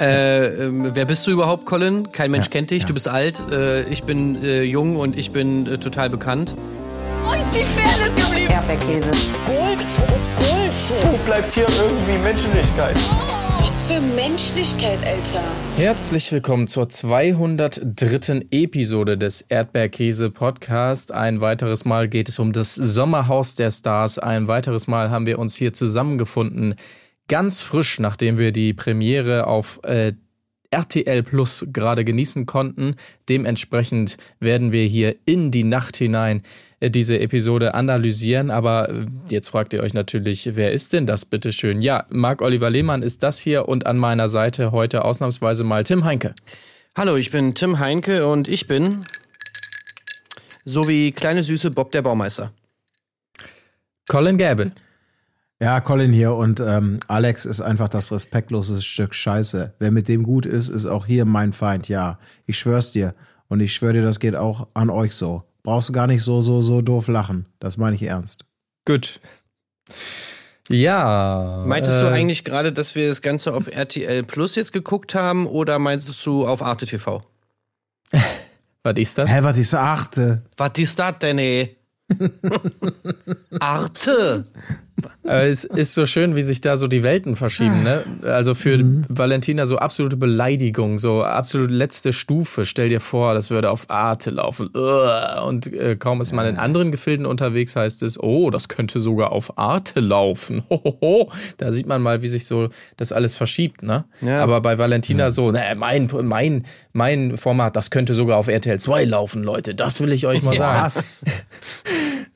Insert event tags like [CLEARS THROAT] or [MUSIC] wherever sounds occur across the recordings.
Äh, ähm, wer bist du überhaupt, Colin? Kein Mensch Ja, kennt dich, ja. du bist alt, äh, ich bin äh, jung und ich bin äh, total bekannt. Wo ist die Fairness geblieben? Erdbeerkäse. Gold, Bullshit. Wo bleibt hier irgendwie Menschlichkeit? Was für Menschlichkeit, Alter. Herzlich willkommen zur 203. Episode des Erdbeerkäse Podcast. Ein weiteres Mal geht es um das Sommerhaus der Stars. Ein weiteres Mal haben wir uns hier zusammengefunden. Ganz frisch, nachdem wir die Premiere auf äh, RTL Plus gerade genießen konnten. Dementsprechend werden wir hier in die Nacht hinein äh, diese Episode analysieren. Aber äh, jetzt fragt ihr euch natürlich, wer ist denn das bitteschön? Ja, Marc-Oliver Lehmann ist das hier und an meiner Seite heute ausnahmsweise mal Tim Heinke. Hallo, ich bin Tim Heinke und ich bin so wie kleine süße Bob der Baumeister. Colin Gable. Ja, Colin hier und ähm, Alex ist einfach das respektloseste Stück Scheiße. Wer mit dem gut ist, ist auch hier mein Feind, ja. Ich schwör's dir. Und ich schwör dir, das geht auch an euch so. Brauchst du gar nicht so, so, so doof lachen. Das meine ich ernst. Gut. Ja. Meintest du äh, eigentlich gerade, dass wir das Ganze auf RTL Plus jetzt geguckt haben oder meinst du auf Arte TV? [LAUGHS] Was ist das? Hä, was ist achte? Was ist das denn, ey? [LAUGHS] Arte! Es ist so schön, wie sich da so die Welten verschieben, ne? Also für Valentina so absolute Beleidigung, so absolute letzte Stufe. Stell dir vor, das würde auf Arte laufen. Und äh, kaum ist man in anderen Gefilden unterwegs, heißt es, oh, das könnte sogar auf Arte laufen. [LAUGHS] Hohoho. Da sieht man mal, wie sich so das alles verschiebt, ne? Ja. Aber bei Valentina so, ne, mein, mein, mein Format, das könnte sogar auf RTL 2 laufen, Leute. Das will ich euch mal sagen. Was? [LAUGHS]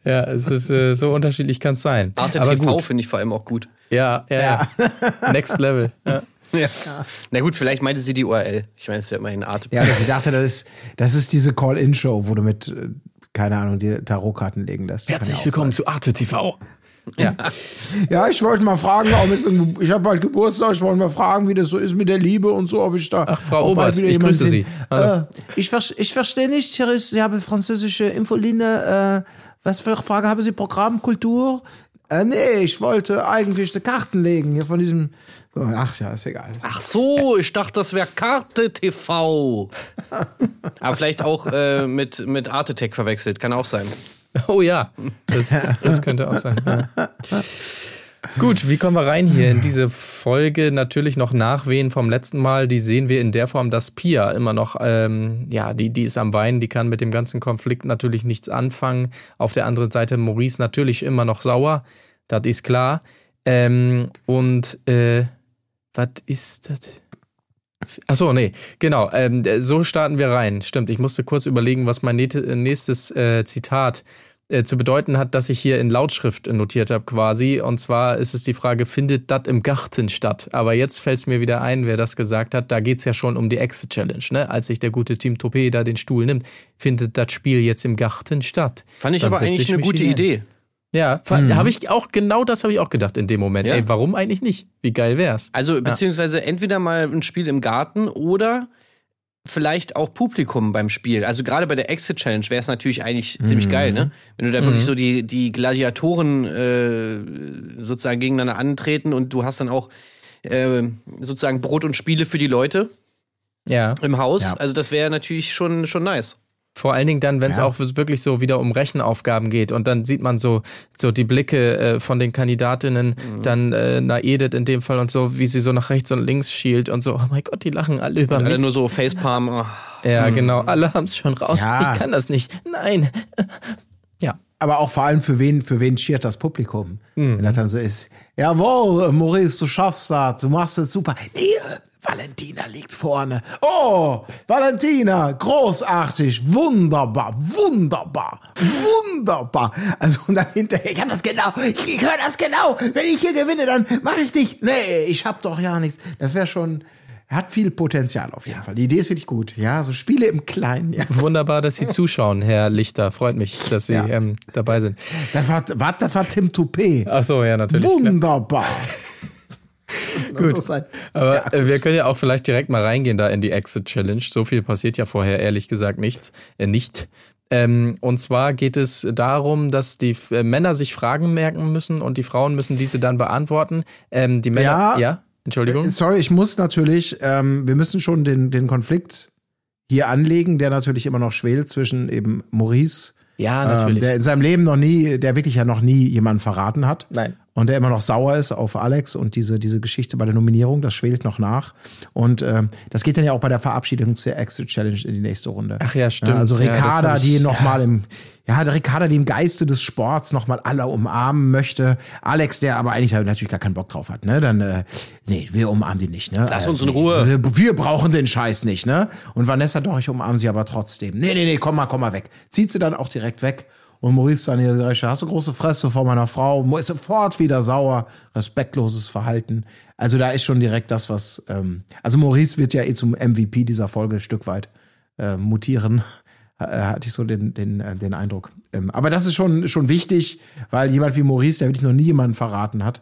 Ja, es ist äh, so unterschiedlich kann es sein. Arte Aber TV gut. Finde ich vor allem auch gut. Ja, ja, ja. Next Level. [LAUGHS] Ja. Ja. Na gut, vielleicht meinte sie die URL. Ich meine, es ist ja immerhin Arte. Ja, sie dachte, das ist, das ist diese Call-In-Show, wo du mit, äh, keine Ahnung, die Tarotkarten legen lässt. Ja Herzlich auch willkommen zu Arte TV. Ja. sein. Ja, ich wollte mal fragen, mit, ich habe bald Geburtstag, ich wollte mal fragen, wie das so ist mit der Liebe und so, ob ich da. Ach, Frau ob bald Obert, wieder ich grüße Sie. Äh, ich, ich verstehe nicht, hier ist, Sie haben französische Infoline, äh, was für Frage haben Sie? Programmkultur? Äh, nee, ich wollte eigentlich die Karten legen hier von diesem. So, ach ja, ist egal. Ach so, ich dachte, das wäre Karte TV. [LAUGHS] Aber vielleicht auch äh, mit, mit Arte Tech verwechselt, kann auch sein. Oh ja, das, das könnte auch sein. Ja. [LAUGHS] Gut, wie kommen wir rein hier in diese Folge? Natürlich noch Nachwehen vom letzten Mal. Die sehen wir in der Form, dass Pia immer noch, ähm, ja, die, die ist am Weinen, die kann mit dem ganzen Konflikt natürlich nichts anfangen. Auf der anderen Seite Maurice natürlich immer noch sauer. Das ist klar. Ähm, und äh, was ist das? Ach so, nee, genau. Ähm, so starten wir rein. Stimmt, ich musste kurz überlegen, was mein näte- nächstes äh, Zitat äh, zu bedeuten hat, dass ich hier in Lautschrift notiert habe quasi. Und zwar ist es die Frage, findet das im Garten statt? Aber jetzt fällt es mir wieder ein, wer das gesagt hat. Da geht's ja schon um die Exit-Challenge. Ne? Als sich der gute Team Topé da den Stuhl nimmt, findet das Spiel jetzt im Garten statt. Fand ich Dann aber eigentlich ich eine gute. Idee. Ja, habe ich auch, genau das habe ich auch gedacht in dem Moment. Ja. Ey, warum eigentlich nicht? Wie geil wär's? Also, beziehungsweise entweder mal ein Spiel im Garten oder vielleicht auch Publikum beim Spiel. Also gerade bei der Exit Challenge wäre es natürlich eigentlich ziemlich geil, ne? Wenn du da wirklich so die, die Gladiatoren äh, sozusagen gegeneinander antreten und du hast dann auch äh, sozusagen Brot und Spiele für die Leute Ja. im Haus. Ja. Also das wäre natürlich schon, schon nice. Vor allen Dingen dann, wenn es Ja. auch wirklich so wieder um Rechenaufgaben geht und dann sieht man so so die Blicke äh, von den Kandidatinnen, dann äh, na Edith in dem Fall und so, wie sie so nach rechts und links schielt und so, oh mein Gott, die lachen alle über Alle mich. nur so Facepalm. Oh. ja, genau, alle haben es schon raus. Ja. Ich kann das nicht. Nein. [LAUGHS] Ja. Aber auch vor allem für wen, für wen cheert das Publikum? Wenn das dann so ist. Jawohl, Maurice, du schaffst das, du machst es super. Nee, äh, Valentina liegt vorne. Oh, Valentina, großartig, wunderbar, wunderbar, wunderbar. Also und dann hinterher, ich kann das genau, ich, ich höre das genau. Wenn ich hier gewinne, dann mache ich dich. Nee, ich hab doch ja nichts. Das wäre schon, hat viel Potenzial auf jeden Fall. Die Idee ist wirklich gut. Ja, so Spiele im Kleinen. Ja. Wunderbar, dass Sie zuschauen, Herr Lichter. Freut mich, dass Sie Ja. ähm, dabei sind. Das war, was, das war Tim Toupé. Ach so, ja, natürlich. Wunderbar. [LAUGHS] Gut. Aber äh, wir können ja auch vielleicht direkt mal reingehen da in die Exit Challenge. So viel passiert ja vorher ehrlich gesagt nichts, äh, nicht. Ähm, und zwar geht es darum, dass die äh, Männer sich Fragen merken müssen und die Frauen müssen diese dann beantworten. Ähm, die Männer, Ja. ja, Entschuldigung. Sorry, ich muss natürlich, ähm, wir müssen schon den, den Konflikt hier anlegen, der natürlich immer noch schwelt zwischen eben Maurice, Ja, ähm, natürlich. der in seinem Leben noch nie, der wirklich ja noch nie jemanden verraten hat. Nein. Und der immer noch sauer ist auf Alex und diese, diese Geschichte bei der Nominierung, das schwelt noch nach. Und ähm, das geht dann ja auch bei der Verabschiedung zur Exit Challenge in die nächste Runde. Ach ja, stimmt. also Ja, das Ricarda, hab ich- die nochmal im, ja, der Ricarda, die im Geiste des Sports nochmal alle umarmen möchte. Alex, der aber eigentlich halt natürlich gar keinen Bock drauf hat, ne? Dann, äh, nee, wir umarmen die nicht, ne? Lass Äh, uns in Ruhe. Wir, wir brauchen den Scheiß nicht, ne? Und Vanessa, doch, ich umarme sie aber trotzdem. Nee, nee, nee, komm mal, komm mal weg. Zieht sie dann auch direkt weg. Und Maurice dann hier, direkt, hast du große Fresse vor meiner Frau, ist sofort wieder sauer, respektloses Verhalten. Also da ist schon direkt das, was, ähm, also Maurice wird ja eh zum MVP dieser Folge ein Stück weit äh, mutieren, äh, hatte ich so den, den, äh, den Eindruck. Ähm, aber das ist schon, schon wichtig, weil jemand wie Maurice, der wirklich noch nie jemanden verraten hat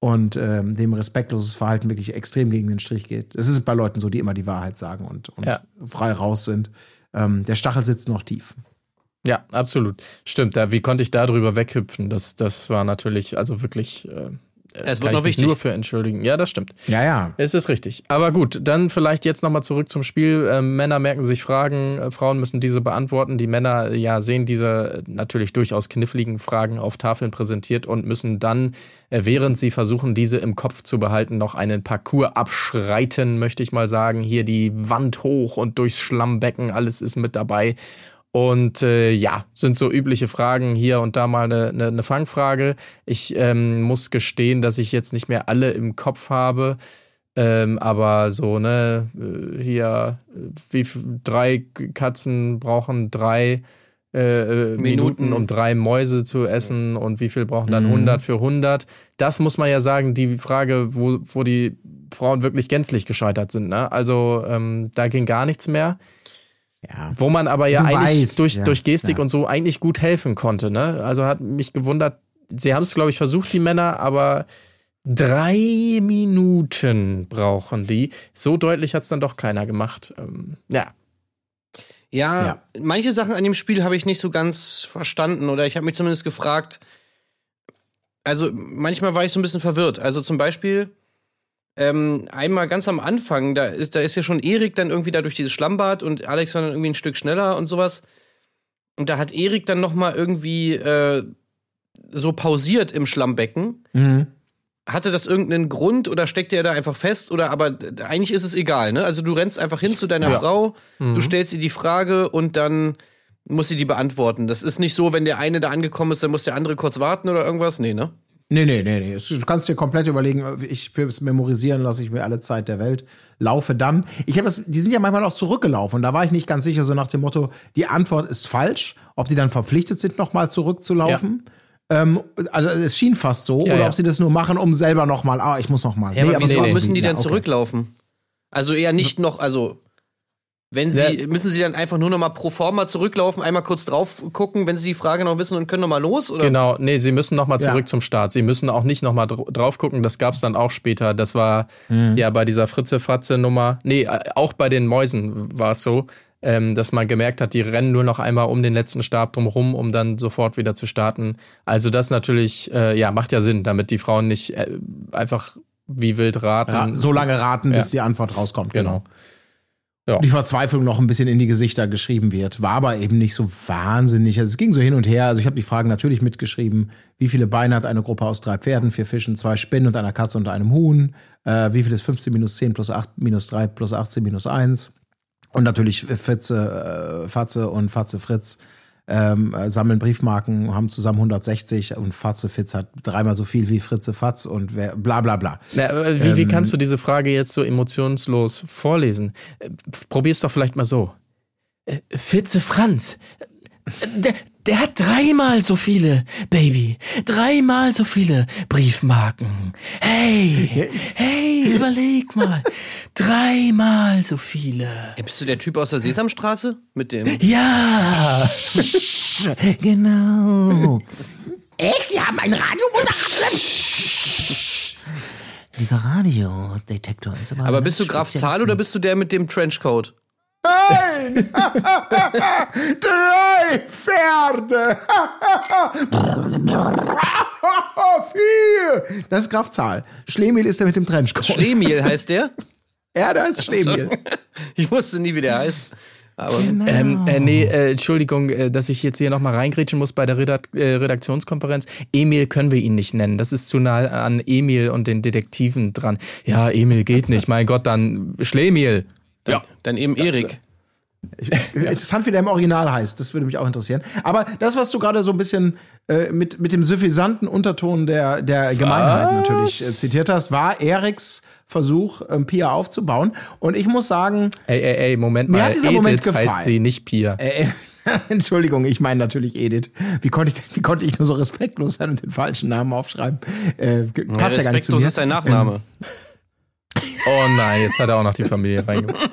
und ähm, dem respektloses Verhalten wirklich extrem gegen den Strich geht. Das ist bei Leuten so, die immer die Wahrheit sagen und, und Ja. frei raus sind. Ähm, der Stachel sitzt noch tief. Ja, absolut. Stimmt. Da, wie konnte ich da drüber weghüpfen? Das, das war natürlich, also wirklich. Äh, Es kann wird noch ich mich wichtig. nur für entschuldigen. Ja, das stimmt. Ja, ja. Es ist richtig. Aber gut, dann vielleicht jetzt nochmal zurück zum Spiel. Ähm, Männer merken sich Fragen, äh, Frauen müssen diese beantworten. Die Männer ja sehen diese äh, natürlich durchaus kniffligen Fragen auf Tafeln präsentiert und müssen dann, äh, während sie versuchen, diese im Kopf zu behalten, noch einen Parcours abschreiten, möchte ich mal sagen. Hier die Wand hoch und durchs Schlammbecken, alles ist mit dabei. Und äh, ja, sind so übliche Fragen hier und da mal eine, eine, eine Fangfrage. Ich ähm, muss gestehen, dass ich jetzt nicht mehr alle im Kopf habe. Ähm, aber so, ne, äh, hier, wie drei Katzen brauchen drei äh, äh, Minuten. Minuten. um drei Mäuse zu essen und wie viel brauchen dann 100 für 100? Das muss man ja sagen, die Frage, wo, wo die Frauen wirklich gänzlich gescheitert sind. Ne? Also ähm, da ging gar nichts mehr. Ja. Wo man aber ja Du eigentlich weißt, durch, ja, durch Gestik ja. und so eigentlich gut helfen konnte. Ne? Also hat mich gewundert, sie haben es, glaube ich, versucht, die Männer, aber drei Minuten brauchen die. So deutlich hat es dann doch keiner gemacht. Ähm, ja. Ja, Ja. manche Sachen an dem Spiel habe ich nicht so ganz verstanden oder ich habe mich zumindest gefragt. Also manchmal war ich so ein bisschen verwirrt. Also zum Beispiel ähm, einmal ganz am Anfang, da ist, da ist ja schon Erik dann irgendwie da durch dieses Schlammbad und Alex war dann irgendwie ein Stück schneller und sowas. Und da hat Erik dann noch mal irgendwie äh, so pausiert im Schlammbecken. Mhm. Hatte das irgendeinen Grund oder steckt er da einfach fest oder aber eigentlich ist es egal, ne? Also du rennst einfach hin zu deiner Frau, du stellst ihr die Frage und dann muss sie die beantworten. Das ist nicht so, wenn der eine da angekommen ist, dann muss der andere kurz warten oder irgendwas. Nee, ne? Nee, nee, nee, nee. Du kannst dir komplett überlegen, ich fürs Memorisieren lasse ich mir alle Zeit der Welt, laufe dann. Ich habe das, die sind ja manchmal auch zurückgelaufen. Und da war ich nicht ganz sicher, so nach dem Motto, die Antwort ist falsch, ob die dann verpflichtet sind, nochmal zurückzulaufen. Ähm, also es schien fast so, Ja, oder ja. ob sie das nur machen, um selber nochmal, ah, ich muss nochmal. Ja, aber aber wieso nee, nee. müssen die Ja, denn okay. zurücklaufen? Also eher nicht noch, also wenn sie, Ja. müssen sie dann einfach nur noch mal pro forma zurücklaufen, einmal kurz drauf gucken, wenn sie die Frage noch wissen und können noch mal los? Oder? Genau, nee, sie müssen nochmal zurück Ja. zum Start. Sie müssen auch nicht nochmal dr drauf gucken, das gab's dann auch später. Das war ja bei dieser Fritze-Fatze-Nummer, nee, äh, auch bei den Mäusen war es so, ähm, dass man gemerkt hat, die rennen nur noch einmal um den letzten Stab drumherum, um dann sofort wieder zu starten. Also das natürlich, äh, ja, macht ja Sinn, damit die Frauen nicht äh, einfach wie wild raten. Ra so lange raten, bis Ja. die Antwort rauskommt. Genau. Genau. Ja. Die Verzweiflung noch ein bisschen in die Gesichter geschrieben wird, war aber eben nicht so wahnsinnig. Also es ging so hin und her. Also ich habe die Fragen natürlich mitgeschrieben. Wie viele Beine hat eine Gruppe aus drei Pferden, vier Fischen, zwei Spinnen und einer Katze und einem Huhn? Äh, wie viel ist 15 minus 10 plus 8 minus 3 plus 18 minus 1? Und natürlich Fitze, äh, Fatze und Fatze Fritz ähm, äh, sammeln Briefmarken, haben zusammen 160 und Fatze Fitz hat dreimal so viel wie Fritze Fatz und wer, bla bla bla. Na, äh, wie, Ähm. wie kannst du diese Frage jetzt so emotionslos vorlesen? Äh, Probier's doch vielleicht mal so. Fitze Franz. Der, der hat dreimal so viele, Baby. Dreimal so viele Briefmarken. Hey, hey, überleg mal. Dreimal so viele. Ey, bist du der Typ aus der Sesamstraße? Mit dem. Ja. [LAUGHS] Genau. Echt? Wir haben einen Radiomoderator? Dieser Radiodetektor ist aber. Aber bist du Graf Zahl oder bist du der mit dem Trenchcoat? Nein! [LAUGHS] Drei Pferde! [LAUGHS] Vier! Das ist Graf Zahl. Schlemiel ist der mit dem Trenchcoat. Schlemiel [LAUGHS] heißt der? ja, da ist Schlemiel. Ich wusste nie, wie der heißt. Aber Ähm, äh, nee, äh, Entschuldigung, äh, dass ich jetzt hier nochmal reingrätschen muss bei der Redak äh, Redaktionskonferenz. Emil können wir ihn nicht nennen. Das ist zu nah an Emil und den Detektiven dran. Ja, Emil geht nicht. Mein Gott, dann Schlemiel. Ja. dann eben Erik. [LAUGHS] Interessant, wie der im Original heißt. Das würde mich auch interessieren. Aber das, was du gerade so ein bisschen äh, mit, mit dem suffisanten Unterton der, der Gemeinheit natürlich äh, zitiert hast, war Eriks Versuch, ähm, Pia aufzubauen. Und ich muss sagen, Ey, ey, ey, Moment Mir mal. hat dieser Moment Edith heißt gefallen. sie, nicht Pia. äh, [LAUGHS] Entschuldigung, ich meine natürlich Edith. Wie konnte ich, wie konnte ich nur so respektlos sein und den falschen Namen aufschreiben? Äh, ge- Ja, passt ja gar nicht zu respektlos mir. ist dein Nachname. Oh nein, jetzt hat er auch noch die Familie reingebracht.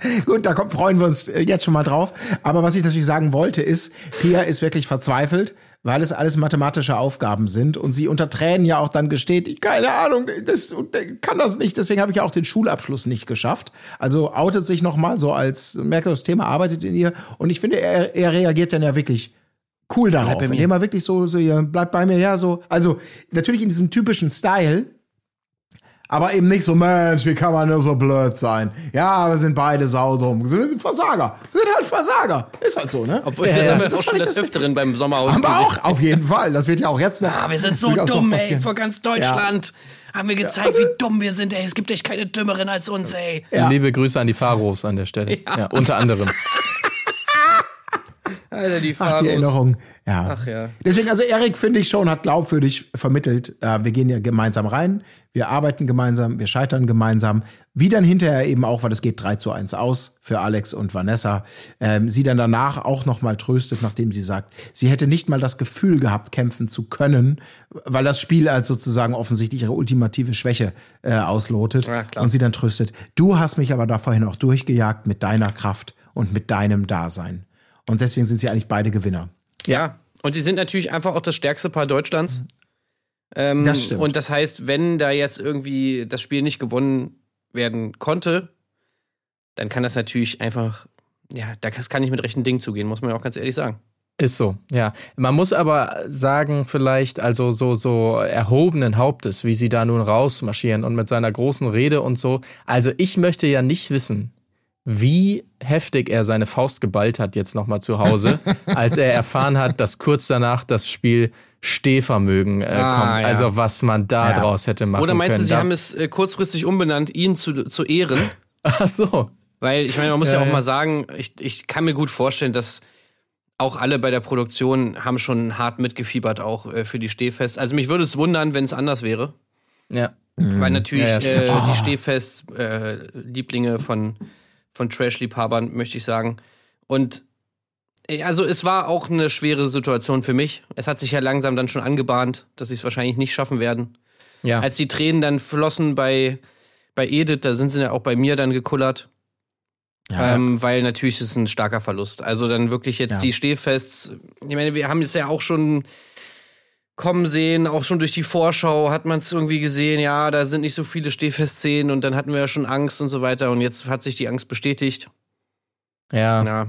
[LAUGHS] Gut, da kommt, freuen wir uns äh, jetzt schon mal drauf. Aber was ich natürlich sagen wollte, ist, Pia ist wirklich verzweifelt, weil es alles mathematische Aufgaben sind und sie unter Tränen ja auch dann gesteht, keine Ahnung, das kann das nicht, deswegen habe ich ja auch den Schulabschluss nicht geschafft. Also outet sich nochmal so als, merkt, das Thema arbeitet in ihr und ich finde, er, er reagiert dann ja wirklich cool darauf, indem er wirklich so, so ja, bleibt bei mir, ja, so, also natürlich in diesem typischen Style, aber eben nicht so, Mensch, wie kann man nur so blöd sein? Ja, wir sind beide saudumm. Wir sind Versager. Wir sind halt Versager. Ist halt so, ne? Obwohl, Ja, das ja. haben wir Das auch schon des das- Öfteren beim Sommerhaus Haben wir auch, auf jeden Fall. Das wird ja auch jetzt noch. Ah, wir sind so dumm, ey. Vor ganz Deutschland haben wir gezeigt, wie dumm wir sind, ey. Es gibt echt keine Dümmeren als uns, ey. Ja. Liebe Grüße an die Pharos an der Stelle. Ja, unter anderem. [LAUGHS] Alter, die Ach, die Erinnerung. Ja. Ach ja. Deswegen, also Erik, finde ich schon, hat glaubwürdig vermittelt, äh, wir gehen ja gemeinsam rein, wir arbeiten gemeinsam, wir scheitern gemeinsam. Wie dann hinterher eben auch, weil es geht 3 zu 1 aus für Alex und Vanessa, ähm, sie dann danach auch nochmal tröstet, nachdem sie sagt, sie hätte nicht mal das Gefühl gehabt, kämpfen zu können, weil das Spiel als sozusagen offensichtlich ihre ultimative Schwäche äh, auslotet. Ja, und sie dann tröstet, du hast mich aber da vorhin auch durchgejagt mit deiner Kraft und mit deinem Dasein. Und deswegen sind sie eigentlich beide Gewinner. Ja, und die sind natürlich einfach auch das stärkste Paar Deutschlands. Ähm, Das stimmt. Und das heißt, wenn da jetzt irgendwie das Spiel nicht gewonnen werden konnte, dann kann das natürlich einfach, ja, das kann nicht mit rechten Dingen zugehen, muss man ja auch ganz ehrlich sagen. Ist so, ja. Man muss aber sagen, vielleicht, also so, so erhobenen Hauptes, wie sie da nun rausmarschieren und mit seiner großen Rede und so. Also ich möchte ja nicht wissen, wie heftig er seine Faust geballt hat jetzt nochmal zu Hause, [LAUGHS] als er erfahren hat, dass kurz danach das Spiel Stehvermögen äh, Ah, kommt. ja. Also was man da Ja. draus hätte machen Oder meinst können. du, sie haben es äh, kurzfristig umbenannt, ihn zu, zu ehren? [LAUGHS] Ach so. Weil ich meine, man muss ja, Ja, auch mal sagen, ich, ich kann mir gut vorstellen, dass auch alle bei der Produktion haben schon hart mitgefiebert, auch äh, für die Stehfest. Also mich würde es wundern, wenn es anders wäre. Ja. Weil natürlich Ja, ja, äh, stimmt. die Stehfest-Lieblinge von, von Trash-Liebhabern, möchte ich sagen. Und äh, also es war auch eine schwere Situation für mich. Es hat sich ja langsam dann schon angebahnt, dass sie es wahrscheinlich nicht schaffen werden. Ja. Als die Tränen dann flossen bei, bei Edith, da sind sie ja auch bei mir dann gekullert. Ähm, weil natürlich ist es ein starker Verlust. Also dann wirklich jetzt Ja. die Stehfests. Ich meine, wir haben es ja auch schon kommen sehen, auch schon durch die Vorschau hat man es irgendwie gesehen, ja, da sind nicht so viele Stehfestszenen und dann hatten wir ja schon Angst und so weiter und jetzt hat sich die Angst bestätigt. ja. Ja,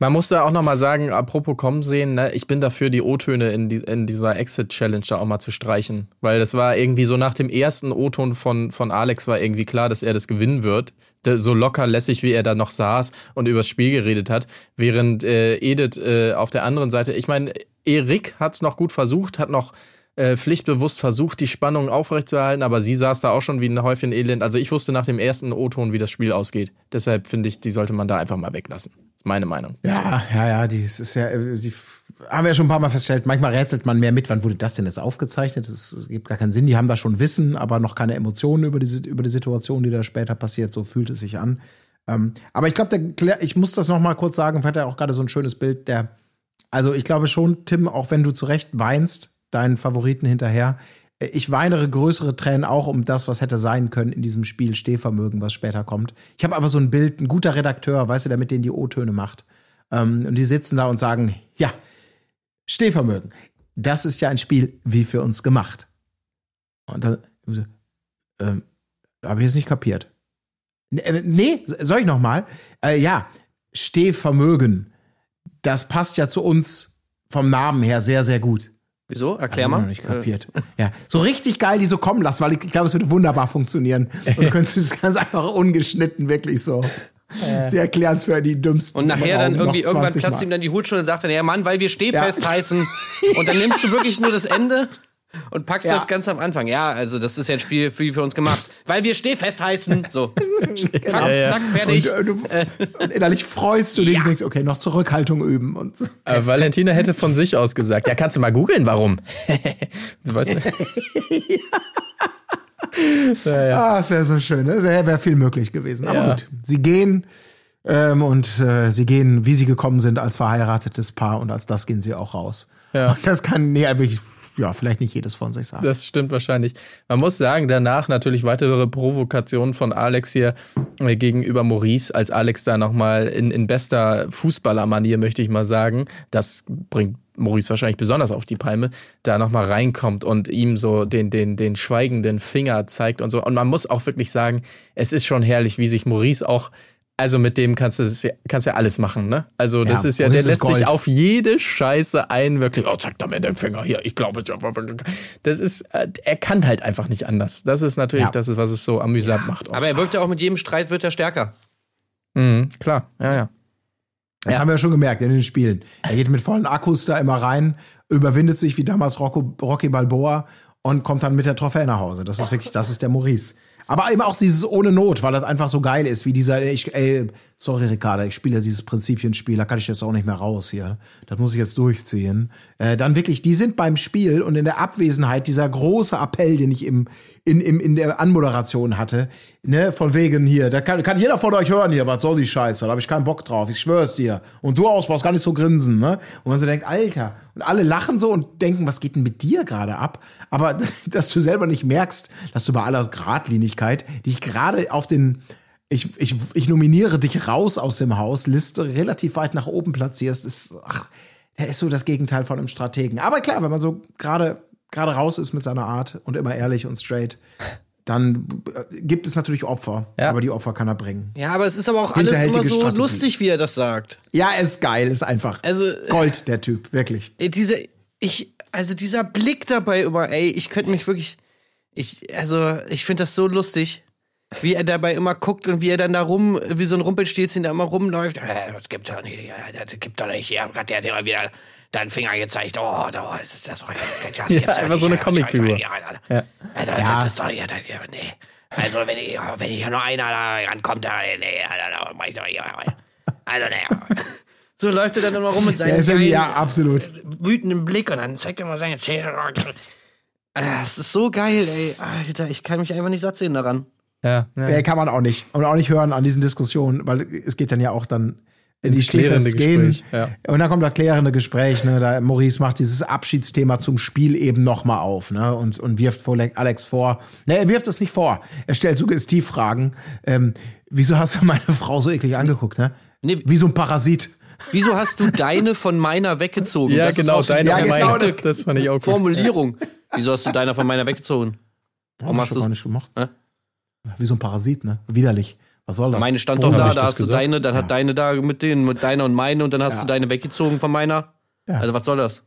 Man muss da auch nochmal sagen, apropos kommen sehen, ne, ich bin dafür, die O-Töne in, die, in dieser Exit-Challenge da auch mal zu streichen. Weil das war irgendwie so nach dem ersten O-Ton von, von Alex war irgendwie klar, dass er das gewinnen wird. So locker lässig, wie er da noch saß und übers Spiel geredet hat. Während äh, Edith äh, auf der anderen Seite, ich meine, Erik hat's noch gut versucht, hat noch äh, pflichtbewusst versucht, die Spannung aufrechtzuerhalten, aber sie saß da auch schon wie ein Häufchen Elend. Also ich wusste nach dem ersten O-Ton, wie das Spiel ausgeht. Deshalb finde ich, die sollte man da einfach mal weglassen. Ist meine Meinung. Ja, ja, ja, die es ist ja, äh, die f- haben wir ja schon ein paar Mal festgestellt. Manchmal rätselt man mehr mit, wann wurde das denn jetzt aufgezeichnet? Es gibt gar keinen Sinn. Die haben da schon Wissen, aber noch keine Emotionen über die, über die Situation, die da später passiert. So fühlt es sich an. Ähm, aber ich glaube, ich muss das noch mal kurz sagen. Hat er auch gerade so ein schönes Bild. Der, also ich glaube schon, Tim, auch wenn du zu Recht weinst, deinen Favoriten hinterher. äh, Ich weinere größere Tränen auch um das, was hätte sein können in diesem Spiel Stehvermögen, was später kommt. Ich habe aber so ein Bild, ein guter Redakteur, weißt du, der mit denen die O-Töne macht. Ähm, und die sitzen da und sagen, ja, Stehvermögen. Das ist ja ein Spiel wie für uns gemacht. Und dann, ähm, habe ich jetzt nicht kapiert. Nee, äh, Nee, soll ich noch mal? Äh, ja, Stehvermögen. Das passt ja zu uns vom Namen her sehr, sehr gut. Wieso? Erklär Hab ich mal. noch nicht kapiert. Ja, so richtig geil die so kommen lassen, weil ich, ich glaube, es würde wunderbar funktionieren. Und du könntest es ganz einfach ungeschnitten wirklich so. Sie erklären es für die dümmsten. Und nachher dann irgendwie irgendwann 20 platzt Mal. ihm dann die Hutschule und sagt dann, ja Mann, weil wir Stehfest heißen. Und dann nimmst du wirklich nur das Ende und packst Ja. das ganz am Anfang. Ja, also das ist ja ein Spiel für, für uns gemacht. Weil wir Stehfest heißen. So. [LAUGHS] Zack, zack, fertig. Und, äh, du, und innerlich freust du dich und denkst, okay, noch Zurückhaltung üben. Und so. Aber Valentina hätte von sich aus gesagt, ja, kannst du mal googeln, warum? [LAUGHS] Du weißt [LAUGHS] ja, ja. Ah, es wäre so schön. Es wäre viel möglich gewesen. Aber Ja. gut, sie gehen ähm, und äh, sie gehen, wie sie gekommen sind, als verheiratetes Paar und als das gehen sie auch raus. Ja. Und das kann, nee, wirklich, ja, vielleicht nicht jedes von sich sagen. Das stimmt wahrscheinlich. Man muss sagen, danach natürlich weitere Provokationen von Alex hier äh, gegenüber Maurice, als Alex da nochmal in, in bester Fußballermanier, möchte ich mal sagen, das bringt Maurice wahrscheinlich besonders auf die Palme, da nochmal reinkommt und ihm so den, den, den schweigenden Finger zeigt und so. Und man muss auch wirklich sagen, es ist schon herrlich, wie sich Maurice auch also mit dem kannst du ja, kannst ja alles machen, ne? Also das Ja, ist ja, der ist lässt sich Gold. auf jede Scheiße ein, wirklich. Oh, zeig da mir den Finger hier. Ich glaube, das ist, äh, er kann halt einfach nicht anders. Das ist natürlich Ja. das, ist, was es so amüsant macht. Auch. Aber er wirkt ja auch mit jedem Streit wird er stärker. mhm, klar, ja, ja. Das haben wir ja schon gemerkt in den Spielen. Er geht mit vollen Akkus da immer rein, überwindet sich wie damals Rocco, Rocky Balboa und kommt dann mit der Trophäe nach Hause. Das ist wirklich, das ist der Maurice. Aber eben auch dieses ohne Not, weil das einfach so geil ist, wie dieser, ich, ey, sorry Ricarda, ich spiele ja dieses Prinzipienspiel, da kann ich jetzt auch nicht mehr raus hier. Das muss ich jetzt durchziehen. Äh, dann wirklich, die sind beim Spiel und in der Abwesenheit dieser große Appell, den ich im, in, im, in der Anmoderation hatte, ne, von wegen hier, da kann, kann jeder von euch hören hier, was soll die Scheiße, da habe ich keinen Bock drauf, ich schwör's dir. Und du auch, brauchst gar nicht so grinsen, ne? Und man so denkt, Alter, und alle lachen so und denken, was geht denn mit dir gerade ab? Aber [LAUGHS] dass du selber nicht merkst, dass du bei aller Gradlinigkeit dich gerade auf den ich, ich, ich nominiere dich raus aus dem Haus, Liste relativ weit nach oben platzierst, ist, ach, der ist so das Gegenteil von einem Strategen. Aber klar, wenn man so gerade gerade raus ist mit seiner Art und immer ehrlich und straight, dann äh, gibt es natürlich Opfer. Ja. Aber die Opfer kann er bringen. Ja, aber es ist aber auch alles immer so Strategie. lustig, wie er das sagt. Ja, er ist geil, ist einfach Also, Gold, der Typ, wirklich. Ey, diese, ich, also dieser Blick dabei immer, ey, ich könnte mich wirklich, ich, also, ich finde das so lustig, wie er dabei immer guckt und wie er dann da rum, wie so ein Rumpelstilzchen da immer rumläuft. Äh, das gibt doch nicht, ja, das gibt doch nicht. Ja, hat der immer wieder deinen Finger gezeigt. Oh, da ist das doch, das [LAUGHS] Ja, doch einfach so eine Ja, Comicfigur. Ja, ja, Ja. Also, Ja. das ist doch, ja, das, ja, nee. Also, wenn ich, wenn hier noch einer da rankommt, da, nee, da, mach ich doch, ja, also, nee. So läuft er dann immer rum mit wirklich, geilen- ja, absolut. wütenden Blick und dann zeigt er mal seine Zähne. Ah, Es ist so geil, ey. Alter, ich kann mich einfach nicht satt sehen daran. Ja, ja. Äh, kann man auch nicht. Und auch nicht hören an diesen Diskussionen, weil es geht dann ja auch dann in die Ins klärende. Gespräch, ja. Und dann kommt das klärende Gespräch, ne? Da Maurice macht dieses Abschiedsthema zum Spiel eben nochmal auf, ne? Und, und wirft vor Alex vor. Ne, er wirft es nicht vor. Er stellt Suggestivfragen. Ähm, wieso hast du meine Frau so eklig angeguckt, ne? Nee. Wie so ein Parasit. Wieso hast du deine von meiner weggezogen? ja Das genau, deine Ja, und genau, meine. das- Das, das fand ich auch gut. Formulierung. Wieso hast du deiner von meiner weggezogen? Warum hast schon gar du nicht gemacht. Hä? Wie so ein Parasit, ne? Widerlich. Was soll das? meine stand doch da, da hast du gesagt? deine, dann hat deine da mit denen, mit deiner und meine und dann hast Ja. du deine weggezogen von meiner. Ja. Also was soll das?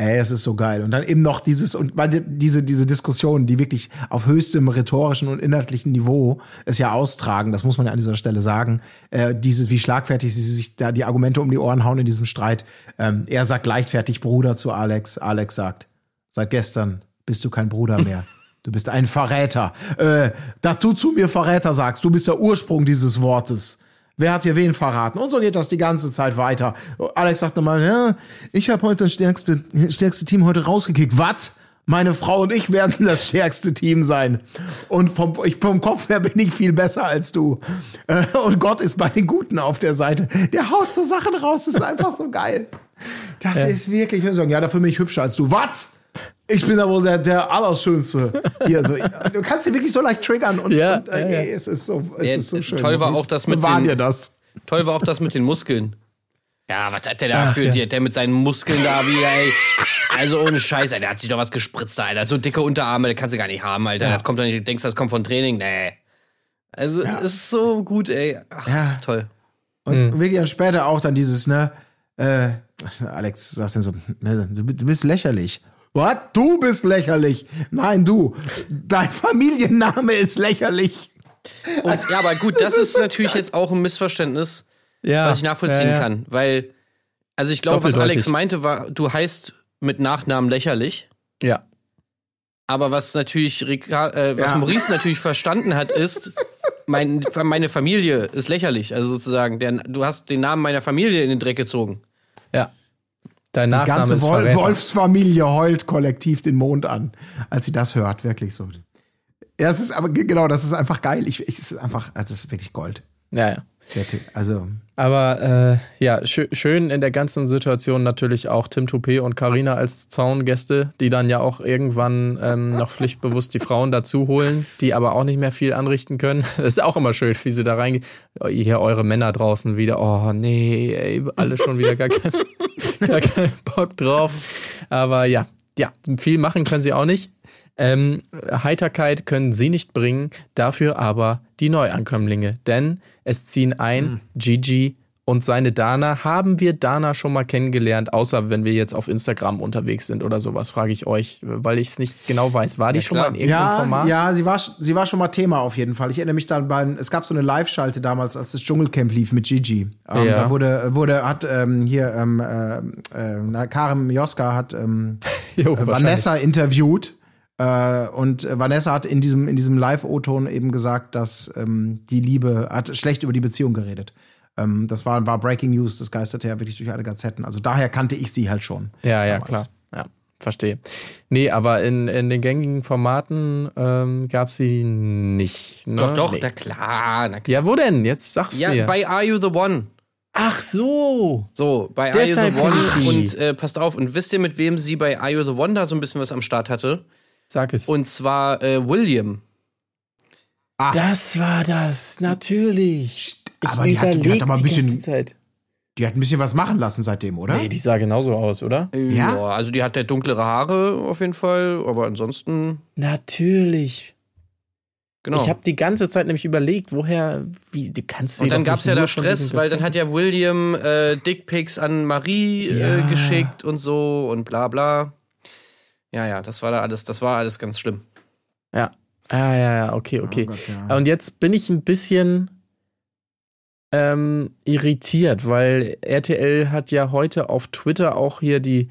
Ey, es ist so geil. Und dann eben noch dieses, und weil die- diese, diese Diskussionen, die wirklich auf höchstem rhetorischen und inhaltlichen Niveau es ja austragen, das muss man ja an dieser Stelle sagen, äh, dieses, wie schlagfertig sie sich da die Argumente um die Ohren hauen in diesem Streit. Ähm, er sagt leichtfertig Bruder zu Alex. Alex sagt, seit gestern bist du kein Bruder mehr. [LAUGHS] Du bist ein Verräter. Äh, dass du zu mir Verräter sagst, du bist der Ursprung dieses Wortes. Wer hat hier wen verraten? Und so geht das die ganze Zeit weiter. Alex sagt nochmal, ja, ich habe heute das stärkste, stärkste Team heute rausgekickt. Was? Meine Frau und ich werden das stärkste Team sein. Und vom, ich, vom Kopf her bin ich viel besser als du. Äh, Und Gott ist bei den Guten auf der Seite. Der haut so Sachen raus, das ist einfach so geil. Das ist wirklich, ich würde sagen, ja, dafür bin ich hübscher als du. Was? Ich bin da wohl der, der Allerschönste. Hier, so, du kannst ihn wirklich so leicht triggern und, Ja, und äh, ja, ja. ey, es ist so, es Ja, ist so schön. toll war auch das mit den- dir das. Toll war auch das mit den Muskeln. Ja, was hat der da Ach, für ja. der, der mit seinen Muskeln da wieder, ey. Also ohne Scheiß, Alter, der hat sich doch was gespritzt, Alter. So dicke Unterarme, das kannst du gar nicht haben, Alter. Das kommt doch nicht, du denkst, das kommt von Training. Nee. Also, es ist so gut, ey. Ach, Ja. toll. Und wirklich dann später auch dann dieses, ne, äh, Alex sagt dann so, ne, du bist lächerlich. Was? Du bist lächerlich. Nein, du. Dein Familienname ist lächerlich. Und, ja, aber gut, das, Das ist ist, natürlich geil. jetzt auch ein Missverständnis, Ja. was ich nachvollziehen ja, ja. kann. Weil, also ich glaube, was. Alex meinte, war, du heißt mit Nachnamen lächerlich. Ja. Aber was natürlich äh, was Ja. Maurice natürlich verstanden hat, ist, mein, meine Familie ist lächerlich. Also sozusagen, der, du hast den Namen meiner Familie in den Dreck gezogen. Dein Die Nachname ganze ist Wol Verräter. Wolfsfamilie heult kollektiv den Mond an, als sie das hört. Wirklich so. Ja, es ist aber ge- genau, das ist einfach geil. Ich, ich es ist einfach, also es ist wirklich Gold. Ja, ja. Also, Aber äh, ja, schö schön in der ganzen Situation natürlich auch Tim Toupé und Karina als Zaungäste, die dann ja auch irgendwann ähm, noch pflichtbewusst die Frauen dazu holen, die aber auch nicht mehr viel anrichten können. [LAUGHS] Das ist auch immer schön, wie sie da reingehen. Oh, Hier eure Männer draußen wieder. Oh nee, ey, alle schon wieder gar, kein, [LAUGHS] gar keinen Bock drauf. Aber ja, ja, viel machen können sie auch nicht. Ähm, Heiterkeit können sie nicht bringen, dafür aber die Neuankömmlinge. Denn es ziehen ein Gigi und seine Dana. Haben wir Dana schon mal kennengelernt, außer wenn wir jetzt auf Instagram unterwegs sind oder sowas, frage ich euch, weil ich es nicht genau weiß. War die schon klar. mal in irgendeinem ja, Format? ja, sie war, sie war schon mal Thema auf jeden Fall. Ich erinnere mich dann bei, es gab so eine Live-Schalte damals, als das Dschungelcamp lief mit Gigi. Ähm, Ja. Da wurde, wurde, hat ähm, hier, ähm, äh, äh, na, Karim Joska hat ähm, [LAUGHS] Jo, äh. Vanessa interviewt. Äh, und Vanessa hat in diesem, in diesem Live-O-Ton eben gesagt, dass ähm, die Liebe, hat schlecht über die Beziehung geredet. Ähm, das war, war Breaking News, das geisterte ja wirklich durch alle Gazetten. Also daher kannte ich sie halt schon. Ja, ja, damals. klar. Ja, verstehe. Nee, aber in, in den gängigen Formaten ähm, gab sie nicht. Ne? Doch, doch, Nee. na klar, na klar. Ja, wo denn? Jetzt sag's Ja, mir. bei Are You the One? Ach so. So, bei Are You the One. Und äh, passt auf, und wisst ihr, mit wem sie bei Are You the One da so ein bisschen was am Start hatte? Sag es. Und zwar äh, William. Das war das, natürlich. Ich Aber die hat- die hat aber ein bisschen-. Die hat ein bisschen was machen lassen seitdem, oder? Nee, die sah genauso aus, oder? Ja? also die hat ja dunklere Haare auf jeden Fall, aber ansonsten, Natürlich. genau. Ich habe die ganze Zeit nämlich überlegt, woher, wie, du kannst und dann gab's nicht ja da Stress, weil dann hat ja William äh, Dickpics an Marie Ja. äh, geschickt und so und bla bla. Ja, ja, das war da alles, das war alles ganz schlimm. Ja. Ah, ja, ja, okay, okay. Oh Gott, ja. Und jetzt bin ich ein bisschen ähm, irritiert, weil RTL hat ja heute auf Twitter auch hier die,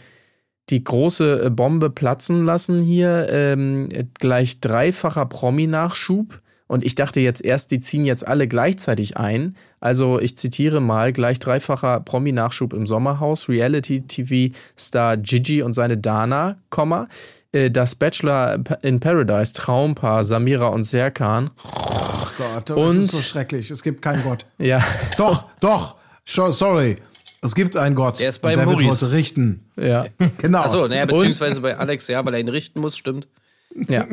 die große äh, Bombe platzen lassen hier. Ähm, gleich dreifacher Promi-Nachschub. Und ich dachte jetzt erst, die ziehen jetzt alle gleichzeitig ein. Also ich zitiere mal, gleich dreifacher Promi-Nachschub im Sommerhaus, Reality-TV-Star Gigi und seine Dana, äh, das Bachelor in Paradise, Traumpaar Samira und Serkan. Gott, das Und- ist so schrecklich. Es gibt keinen Gott. [LAUGHS] Ja, Doch, doch. Sorry. Es gibt einen Gott. Der ist bei und der wird Maurice. heute richten. ja. [LAUGHS] Genau. Achso, naja, beziehungsweise bei Alex, ja, weil er ihn richten muss, stimmt. Ja.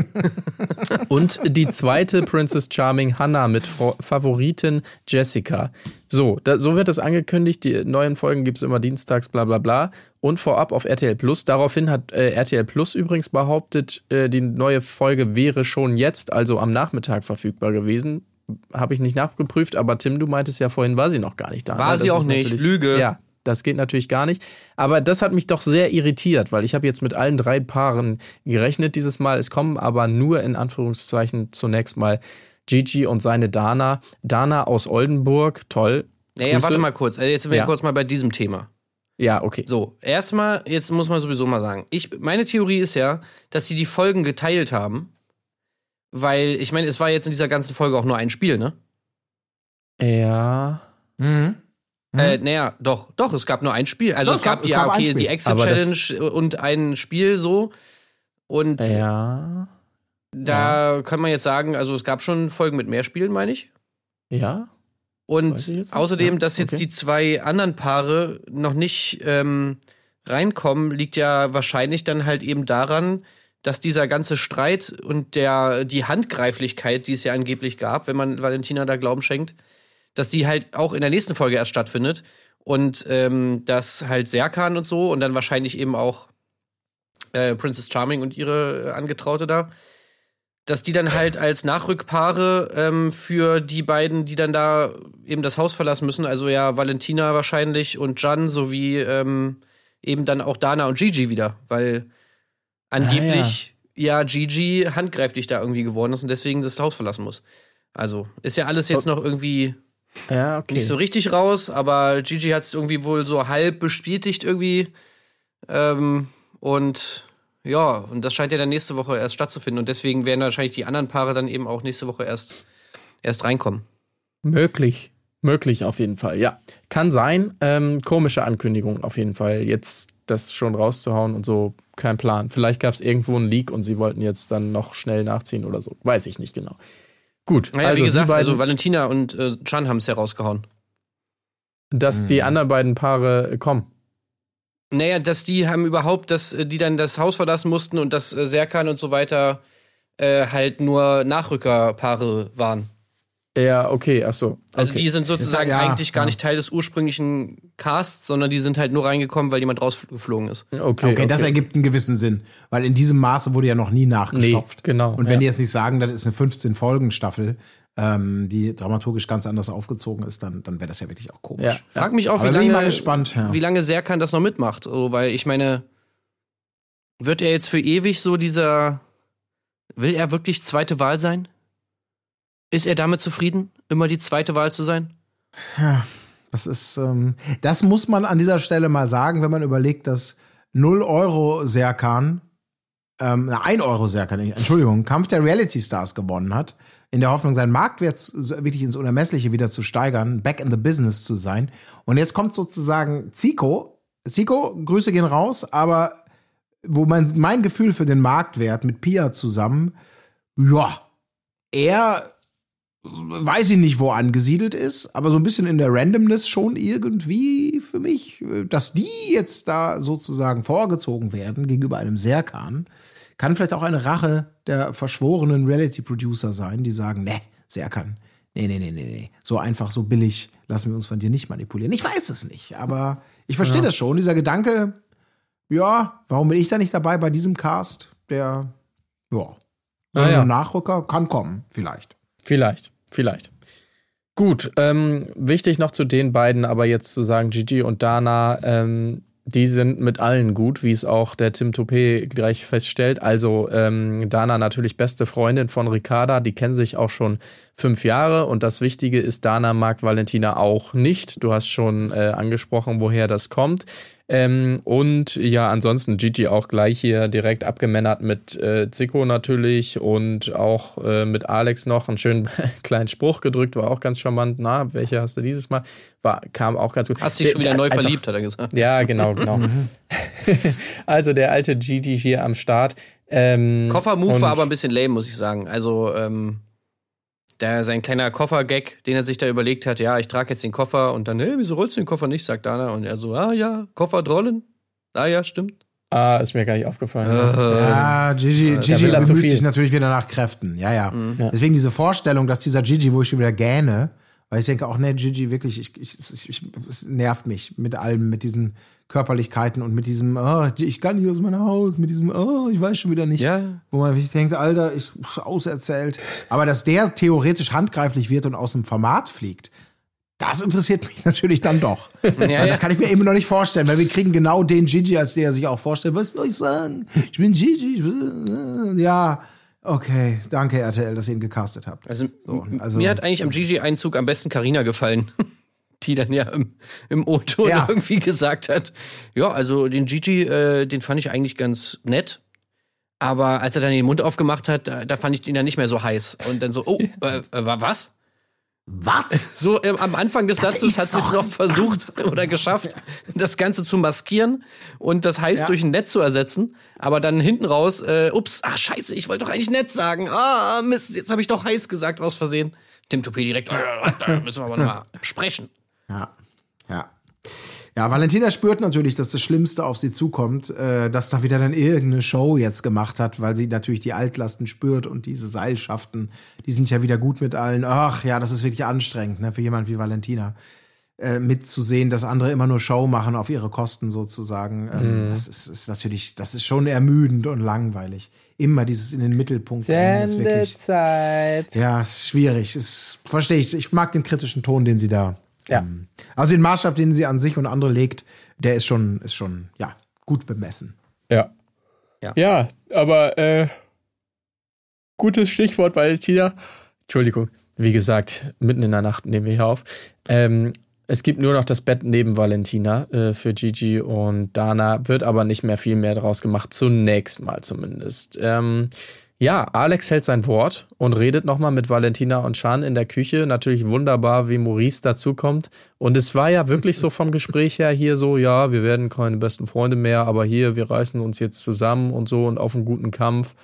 Und die zweite Princess Charming Hannah mit Favoritin Jessica. So, da, so wird es angekündigt. Die neuen Folgen gibt's immer dienstags, bla bla bla. Und vorab auf RTL Plus. Daraufhin hat äh, RTL Plus übrigens behauptet, äh, die neue Folge wäre schon jetzt, also am Nachmittag verfügbar gewesen. Habe ich nicht nachgeprüft, aber Tim, du meintest ja vorhin, war sie noch gar nicht da. War ne? sie Das auch nicht. Lüge. Ja, das geht natürlich gar nicht. Aber das hat mich doch sehr irritiert, weil ich habe jetzt mit allen drei Paaren gerechnet dieses Mal. Es kommen aber nur in Anführungszeichen zunächst mal Gigi und seine Dana. Dana aus Oldenburg, toll. Naja, Grüße. warte mal kurz. Also jetzt sind wir Ja. kurz mal bei diesem Thema. Ja, okay. So, erstmal, jetzt muss man sowieso mal sagen. Ich, meine Theorie ist ja, dass sie die Folgen geteilt haben. Weil, ich meine, es war jetzt in dieser ganzen Folge auch nur ein Spiel, ne? Ja. Mhm. Äh, naja, doch, doch, es gab nur ein Spiel. Also Doch, es gab, es ja, gab okay, die Exit Challenge und ein Spiel so. Und Ja. da kann man jetzt sagen, also es gab schon Folgen mit mehr Spielen, meine ich. Ja. Und außerdem, Ja, dass jetzt okay. die zwei anderen Paare noch nicht ähm, reinkommen, liegt ja wahrscheinlich dann halt eben daran, dass dieser ganze Streit und der die Handgreiflichkeit, die es ja angeblich gab, wenn man Valentina da Glauben schenkt, dass die halt auch in der nächsten Folge erst stattfindet und ähm, dass halt Serkan und so und dann wahrscheinlich eben auch äh, Princess Charming und ihre äh, Angetraute da, dass die dann halt als Nachrückpaare ähm, für die beiden, die dann da eben das Haus verlassen müssen, also ja Valentina wahrscheinlich und Jan sowie ähm, eben dann auch Dana und Gigi wieder, weil angeblich ja, Gigi handgreiflich da irgendwie geworden ist und deswegen das Haus verlassen muss. Also ist ja alles jetzt noch irgendwie Ja, okay. nicht so richtig raus, aber Gigi hat es irgendwie wohl so halb bestätigt irgendwie. Ähm, und ja, und das scheint ja dann nächste Woche erst stattzufinden. Und deswegen werden wahrscheinlich die anderen Paare dann eben auch nächste Woche erst, erst reinkommen. Möglich. Möglich auf jeden Fall, ja. Kann sein. Ähm, komische Ankündigung auf jeden Fall. Jetzt das schon rauszuhauen und so, kein Plan. Vielleicht gab es irgendwo einen Leak und sie wollten jetzt dann noch schnell nachziehen oder so. Weiß ich nicht genau. Gut, Naja, also wie gesagt, die beiden, also Valentina und äh, Chan haben es ja rausgehauen. dass die anderen beiden Paare kommen. Naja, dass die haben überhaupt, dass äh, die dann das Haus verlassen mussten und dass äh, Serkan und so weiter äh, halt nur Nachrückerpaare waren. Ja, okay, ach so. Also okay. die sind sozusagen ja, eigentlich gar ja. nicht Teil des ursprünglichen Casts, sondern die sind halt nur reingekommen, weil jemand rausgeflogen ist. okay, Okay, das ergibt einen gewissen Sinn, weil in diesem Maße wurde ja noch nie nachgestopft. Nee, genau, Und wenn ja. die jetzt nicht sagen, das ist eine 15-Folgen-Staffel, ähm, die dramaturgisch ganz anders aufgezogen ist, dann, dann wäre das ja wirklich auch komisch. Ja. Frag mich auch, wie bin ich lange, mal gespannt, ja. wie lange Serkan das noch mitmacht. So, weil ich meine, wird er jetzt für ewig so dieser. Will er wirklich zweite Wahl sein? Ist er damit zufrieden, immer die zweite Wahl zu sein? Das ist, ähm, das muss man an dieser Stelle mal sagen, wenn man überlegt, dass 0 Euro Serkan, ähm, na, 1 Euro Serkan, Entschuldigung, Kampf der Reality Stars gewonnen hat, in der Hoffnung, seinen Marktwert wirklich ins Unermessliche wieder zu steigern, back in the business zu sein. Und jetzt kommt sozusagen Zico. Zico, Grüße gehen raus, aber wo man mein Gefühl für den Marktwert mit Pia zusammen, ja, er weiß ich nicht, wo angesiedelt ist, aber so ein bisschen in der Randomness schon irgendwie für mich, äh, dass die jetzt da sozusagen vorgezogen werden gegenüber einem Serkan, kann vielleicht auch eine Rache der verschworenen Reality-Producer sein, die sagen, ne, Serkan, nee, nee, nee, nee, nee, so einfach, so billig lassen wir uns von dir nicht manipulieren. Ich weiß es nicht, aber ich verstehe das schon, dieser Gedanke, ja, warum bin ich da nicht dabei bei diesem Cast, der, ja, so Ah, ja. Nachrücker kann kommen, vielleicht. Vielleicht, vielleicht. Gut, ähm, wichtig noch zu den beiden, aber jetzt zu sagen, Gigi und Dana, ähm, die sind mit allen gut, wie es auch der Tim Toupé gleich feststellt. Also ähm, Dana natürlich beste Freundin von Ricarda, die kennen sich auch schon fünf Jahre und das Wichtige ist, Dana mag Valentina auch nicht. Du hast schon äh, angesprochen, woher das kommt. Ähm, und ja, ansonsten Gigi auch gleich hier direkt abgemännert mit äh, Zico natürlich und auch äh, mit Alex noch einen schönen [LAUGHS] kleinen Spruch gedrückt, war auch ganz charmant. Na, welche hast du dieses Mal? War, kam auch ganz gut. Hast dich schon wieder Der- neu einfach- verliebt, hat er gesagt. Ja, genau, genau. [LAUGHS] also der alte Gigi hier am Start. Ähm, Koffer-Move war aber ein bisschen lame, muss ich sagen. Also, ähm, der, sein kleiner Koffer-Gag, den er sich da überlegt hat, ja, ich trage jetzt den Koffer und dann, hey, wieso rollst du den Koffer nicht, sagt Dana. Und er so, ah ja, Koffer drollen. Ah ja, stimmt. Ah, ist mir gar nicht aufgefallen. Ja, Gigi, Gigi er zu bemüht sich natürlich wieder nach Kräften. Ja, ja. Ja. Deswegen diese Vorstellung, dass dieser Gigi, wo ich schon wieder gähne, weil ich denke auch, ne, Gigi, wirklich, ich, ich, ich, es nervt mich mit allem, mit diesen Körperlichkeiten und mit diesem, oh, ich kann nicht aus meiner Haut, mit diesem, oh, ich weiß schon wieder nicht. Ja. Wo man wirklich denkt, Alter, ich auserzählt. Aber dass der theoretisch handgreiflich wird und aus dem Format fliegt, das interessiert mich [LAUGHS] natürlich dann doch. Ja. Das kann ich mir eben noch nicht vorstellen, weil wir kriegen genau den Gigi, als der sich auch vorstellt. Was soll ich sagen? Ich bin Gigi. Ich will, ja, okay. Danke, RTL, dass ihr ihn gecastet habt. Also, So, also- mir hat eigentlich am Gigi-Einzug am besten Karina gefallen. [LAUGHS] Die dann ja im, im O-Ton Ja. irgendwie gesagt hat, ja, also den Gigi, äh, den fand ich eigentlich ganz nett. Aber als er dann den Mund aufgemacht hat, da, da fand ich ihn dann nicht mehr so heiß. Und dann so, oh, [LAUGHS] äh, äh, wa- was? Was? So ähm, am Anfang des Satzes ist hat sie es noch versucht oder geschafft, das Ganze zu maskieren und das heiß Ja. durch ein Netz zu ersetzen. Aber dann hinten raus, äh, ups, ach scheiße, ich wollte doch eigentlich nett sagen. Ah, Mist, jetzt habe ich doch heiß gesagt aus Versehen. Tim Toupé direkt, äh, [LAUGHS] da müssen wir aber noch mal sprechen. Ja, ja. Ja, Valentina spürt natürlich, dass das Schlimmste auf sie zukommt, äh, dass da wieder dann irgendeine Show jetzt gemacht hat, weil sie natürlich die Altlasten spürt und diese Seilschaften, die sind ja wieder gut mit allen. Ach ja, das ist wirklich anstrengend, ne, für jemand wie Valentina. Äh, mitzusehen, dass andere immer nur Show machen auf ihre Kosten sozusagen. Ähm, Das ist, ist natürlich, das ist schon ermüdend und langweilig. Immer dieses in den Mittelpunkt drängen ist wirklich. Sendezeit. Ja, ist schwierig. Verstehe ich. Ich mag den kritischen Ton, den sie da. Ja. Ähm, also den Maßstab, den sie an sich und andere legt, der ist schon, ist schon, ja, gut bemessen. Ja. Ja, aber äh, gutes Stichwort, Valentina. Entschuldigung, wie gesagt, mitten in der Nacht nehmen wir hier auf. Ähm, es gibt nur noch das Bett neben Valentina äh, für Gigi und Dana, wird aber nicht mehr viel mehr draus gemacht, zunächst mal zumindest. Ähm, ja, Alex hält sein Wort und redet nochmal mit Valentina und Chan in der Küche. Natürlich wunderbar, wie Maurice dazukommt. Und es war ja wirklich so vom Gespräch her hier so, ja, wir werden keine besten Freunde mehr, aber hier, wir reißen uns jetzt zusammen und so und auf einen guten Kampf.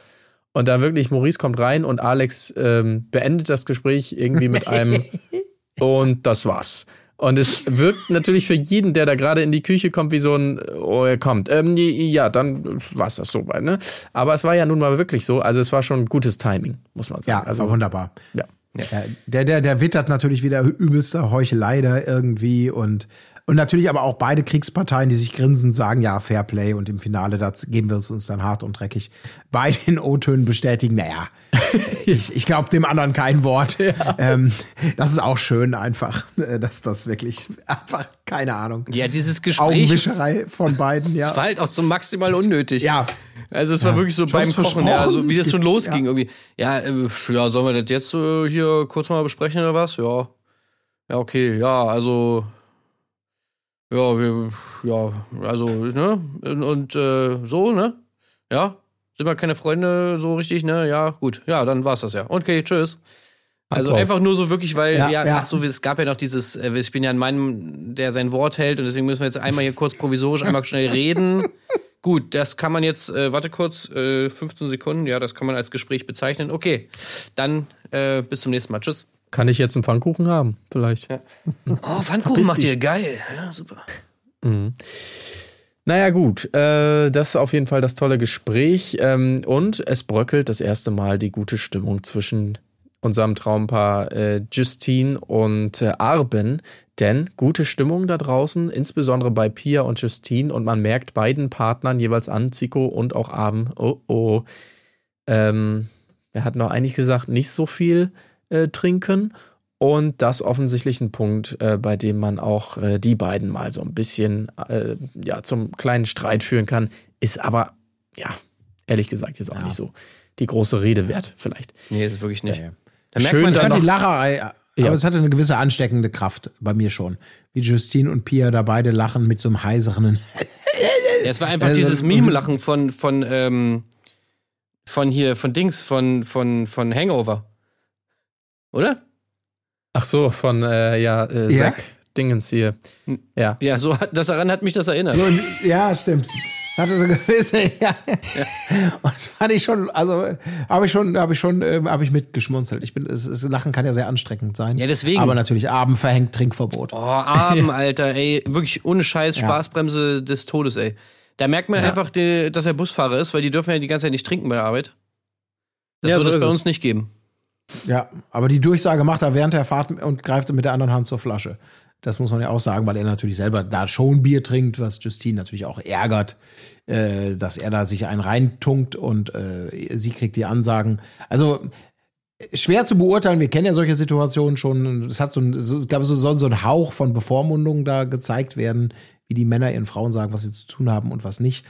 Und da wirklich, Maurice kommt rein und Alex ähm, beendet das Gespräch irgendwie mit einem [LAUGHS] und das war's. Und es wirkt natürlich für jeden, der da gerade in die Küche kommt, wie so ein, oh, er kommt. Ähm, ja, dann war's das soweit, ne? Aber es war ja nun mal wirklich so. Also es war schon gutes Timing, muss man sagen. Ja, also war wunderbar. Ja. Ja, der, der, der wittert natürlich wieder übelste Heuchelei da irgendwie und, und natürlich aber auch beide Kriegsparteien, die sich grinsen, sagen ja Fairplay und im Finale, da geben wir es uns dann hart und dreckig. Beide in O-Tönen bestätigen, naja, [LAUGHS] ich, ich glaube dem anderen kein Wort. Ähm, das ist auch schön einfach, äh, dass das wirklich einfach, keine Ahnung. Ja, dieses Gespräch. Augenwischerei von beiden, ja. Das war halt auch so maximal unnötig. Ja. Also es war wirklich so beim Kochen, ja, so wie das schon Ja. losging irgendwie. Ja, äh, ja, sollen wir das jetzt äh, hier kurz mal besprechen oder was? Ja. Ja, okay, ja, also ja, wir ja, also, ne? Und, und äh, so, ne? Ja? Sind wir keine Freunde so richtig, ne? Ja, gut. Ja, dann war's das ja. Okay, tschüss. Also einfach nur so wirklich, weil, ja, Ja, ja. ach so, es gab ja noch dieses, äh, ich bin ja ein Mann, der sein Wort hält und deswegen müssen wir jetzt einmal hier kurz provisorisch einmal schnell reden. [LAUGHS] Gut, das kann man jetzt, äh, warte kurz, äh, 15 Sekunden, ja, das kann man als Gespräch bezeichnen. Okay, dann äh, bis zum nächsten Mal. Tschüss. Kann ich jetzt einen Pfannkuchen haben, vielleicht? Oh, Pfannkuchen macht ihr geil. Ja, super. Naja, gut. Äh, das ist auf jeden Fall das tolle Gespräch. Ähm, und es bröckelt das erste Mal die gute Stimmung zwischen unserem Traumpaar äh, Justine und äh, Arben. Denn gute Stimmung da draußen, insbesondere bei Pia und Justine. Und man merkt beiden Partnern jeweils an, Zico und auch Arben, oh oh. Ähm, er hat noch eigentlich gesagt, nicht so viel äh, trinken. Und das offensichtlich ein Punkt, äh, bei dem man auch äh, die beiden mal so ein bisschen äh, ja, zum kleinen Streit führen kann. Ist aber, ja, ehrlich gesagt, jetzt auch nicht so die große Rede wert, vielleicht. Nee, ist wirklich nicht. Ja, ja. Da merkt Schön, man Ich fand die Lacherei, aber Ja. es hatte eine gewisse ansteckende Kraft bei mir schon. Wie Justine und Pia da beide lachen mit so einem heiseren. Ja, es war einfach Also, dieses Meme-Lachen von, von, ähm, von hier, von Dings, von, von, von Hangover. Oder? Ach so, von, äh, ja, äh, Ja? Zack Dingens hier. Ja. Ja, so hat, das daran hat mich das erinnert. So, ja, stimmt. Hatte so gewisse, [LAUGHS] ja. Und das fand ich schon, also habe ich schon, habe ich schon, ähm, habe ich mitgeschmunzelt. Ich bin, es, es, Lachen kann ja sehr anstrengend sein. Ja, deswegen. Aber natürlich Abend verhängt Trinkverbot. Oh, Arm, [LAUGHS] Alter, ey. Wirklich ohne Scheiß, Spaßbremse des Todes, ey. Da merkt man einfach, die, dass er Busfahrer ist, weil die dürfen ja die ganze Zeit nicht trinken bei der Arbeit. Das Ja, wird so es bei es. uns nicht geben. Ja, aber die Durchsage macht er während der Fahrt und greift mit der anderen Hand zur Flasche. Das muss man ja auch sagen, weil er natürlich selber da schon Bier trinkt, was Justine natürlich auch ärgert, äh, dass er da sich einen reintunkt und äh, sie kriegt die Ansagen. Also schwer zu beurteilen, wir kennen ja solche Situationen schon. Es hat so ein, so, ich glaube, so soll so ein Hauch von Bevormundung da gezeigt werden, wie die Männer ihren Frauen sagen, was sie zu tun haben und was nicht.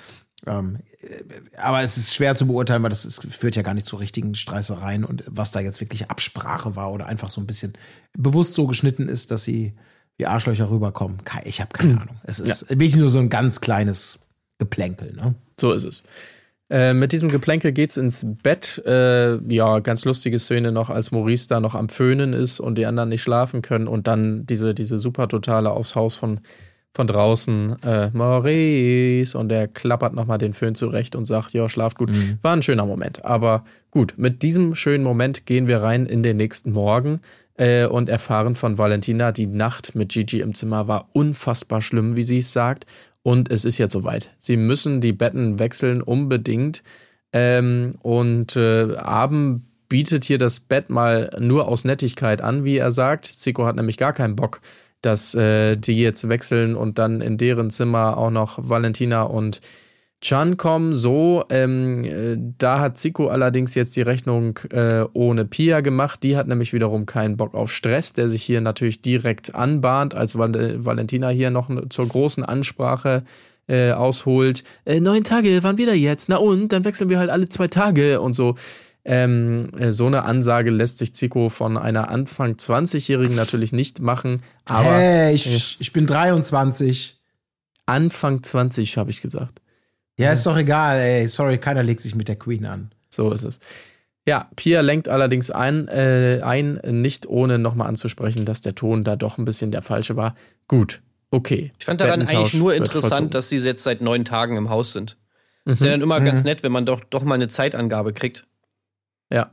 Ähm, äh, aber es ist schwer zu beurteilen, weil das ist, führt ja gar nicht zu richtigen Streißereien und was da jetzt wirklich Absprache war oder einfach so ein bisschen bewusst so geschnitten ist, dass sie wie Arschlöcher rüberkommen. Ich habe keine [CLEARS THROAT] Ahnung. Es ist wirklich nur so ein ganz kleines Geplänkel. Ne? So ist es. Äh, mit diesem Geplänkel geht's ins Bett. Äh, ja, ganz lustige Szene noch, als Maurice da noch am Föhnen ist und die anderen nicht schlafen können und dann diese, diese super totale aufs Haus von, von draußen, äh, Maurice, und der klappert nochmal den Föhn zurecht und sagt, ja, schlaf gut. War ein schöner Moment. Aber gut, mit diesem schönen Moment gehen wir rein in den nächsten Morgen äh, und erfahren von Valentina, die Nacht mit Gigi im Zimmer war unfassbar schlimm, wie sie es sagt. Und es ist jetzt soweit. Sie müssen die Betten wechseln, unbedingt. Ähm, und äh, Abend bietet hier das Bett mal nur aus Nettigkeit an, wie er sagt. Zico hat nämlich gar keinen Bock, dass äh, die jetzt wechseln und dann in deren Zimmer auch noch Valentina und Chan kommen. So, ähm, äh, da hat Zico allerdings jetzt die Rechnung äh, ohne Pia gemacht. Die hat nämlich wiederum keinen Bock auf Stress, der sich hier natürlich direkt anbahnt, als Val Valentina hier noch zur großen Ansprache äh, ausholt, äh, neun Tage, wann wieder jetzt? Na und, dann wechseln wir halt alle zwei Tage und so. Ähm, äh, so eine Ansage lässt sich Zico von einer Anfang 20-Jährigen natürlich nicht machen, aber hey, ich, ich bin 23. Anfang 20 habe ich gesagt. Ja, ist doch egal, ey. Sorry, keiner legt sich mit der Queen an. So ist es. Ja, Pia lenkt allerdings ein, äh, ein nicht ohne nochmal anzusprechen, dass der Ton da doch ein bisschen der falsche war. Gut, okay. Ich fand daran eigentlich nur interessant, dass sie jetzt seit neun Tagen im Haus sind. Ist ja dann immer ganz nett, wenn man doch, doch mal eine Zeitangabe kriegt. Ja,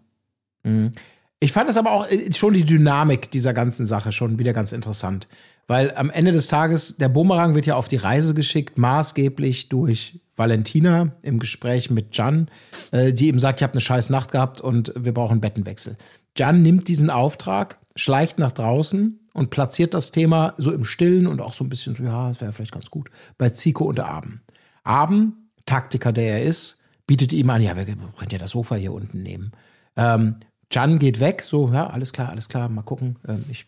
Ich fand es aber auch äh, schon die Dynamik dieser ganzen Sache schon wieder ganz interessant. Weil am Ende des Tages, der Bumerang wird ja auf die Reise geschickt, maßgeblich durch Valentina im Gespräch mit Jan, äh, die ihm sagt, ich habe eine scheiß Nacht gehabt und wir brauchen Bettenwechsel. Jan nimmt diesen Auftrag, schleicht nach draußen und platziert das Thema so im Stillen und auch so ein bisschen so, ja, das wäre vielleicht ganz gut, bei Zico und Abend. Abend, Taktiker, der er ist, bietet ihm an, ja, wir können ja das Sofa hier unten nehmen. Ähm, Jan geht weg, so, ja, alles klar, alles klar, mal gucken. Ähm, ich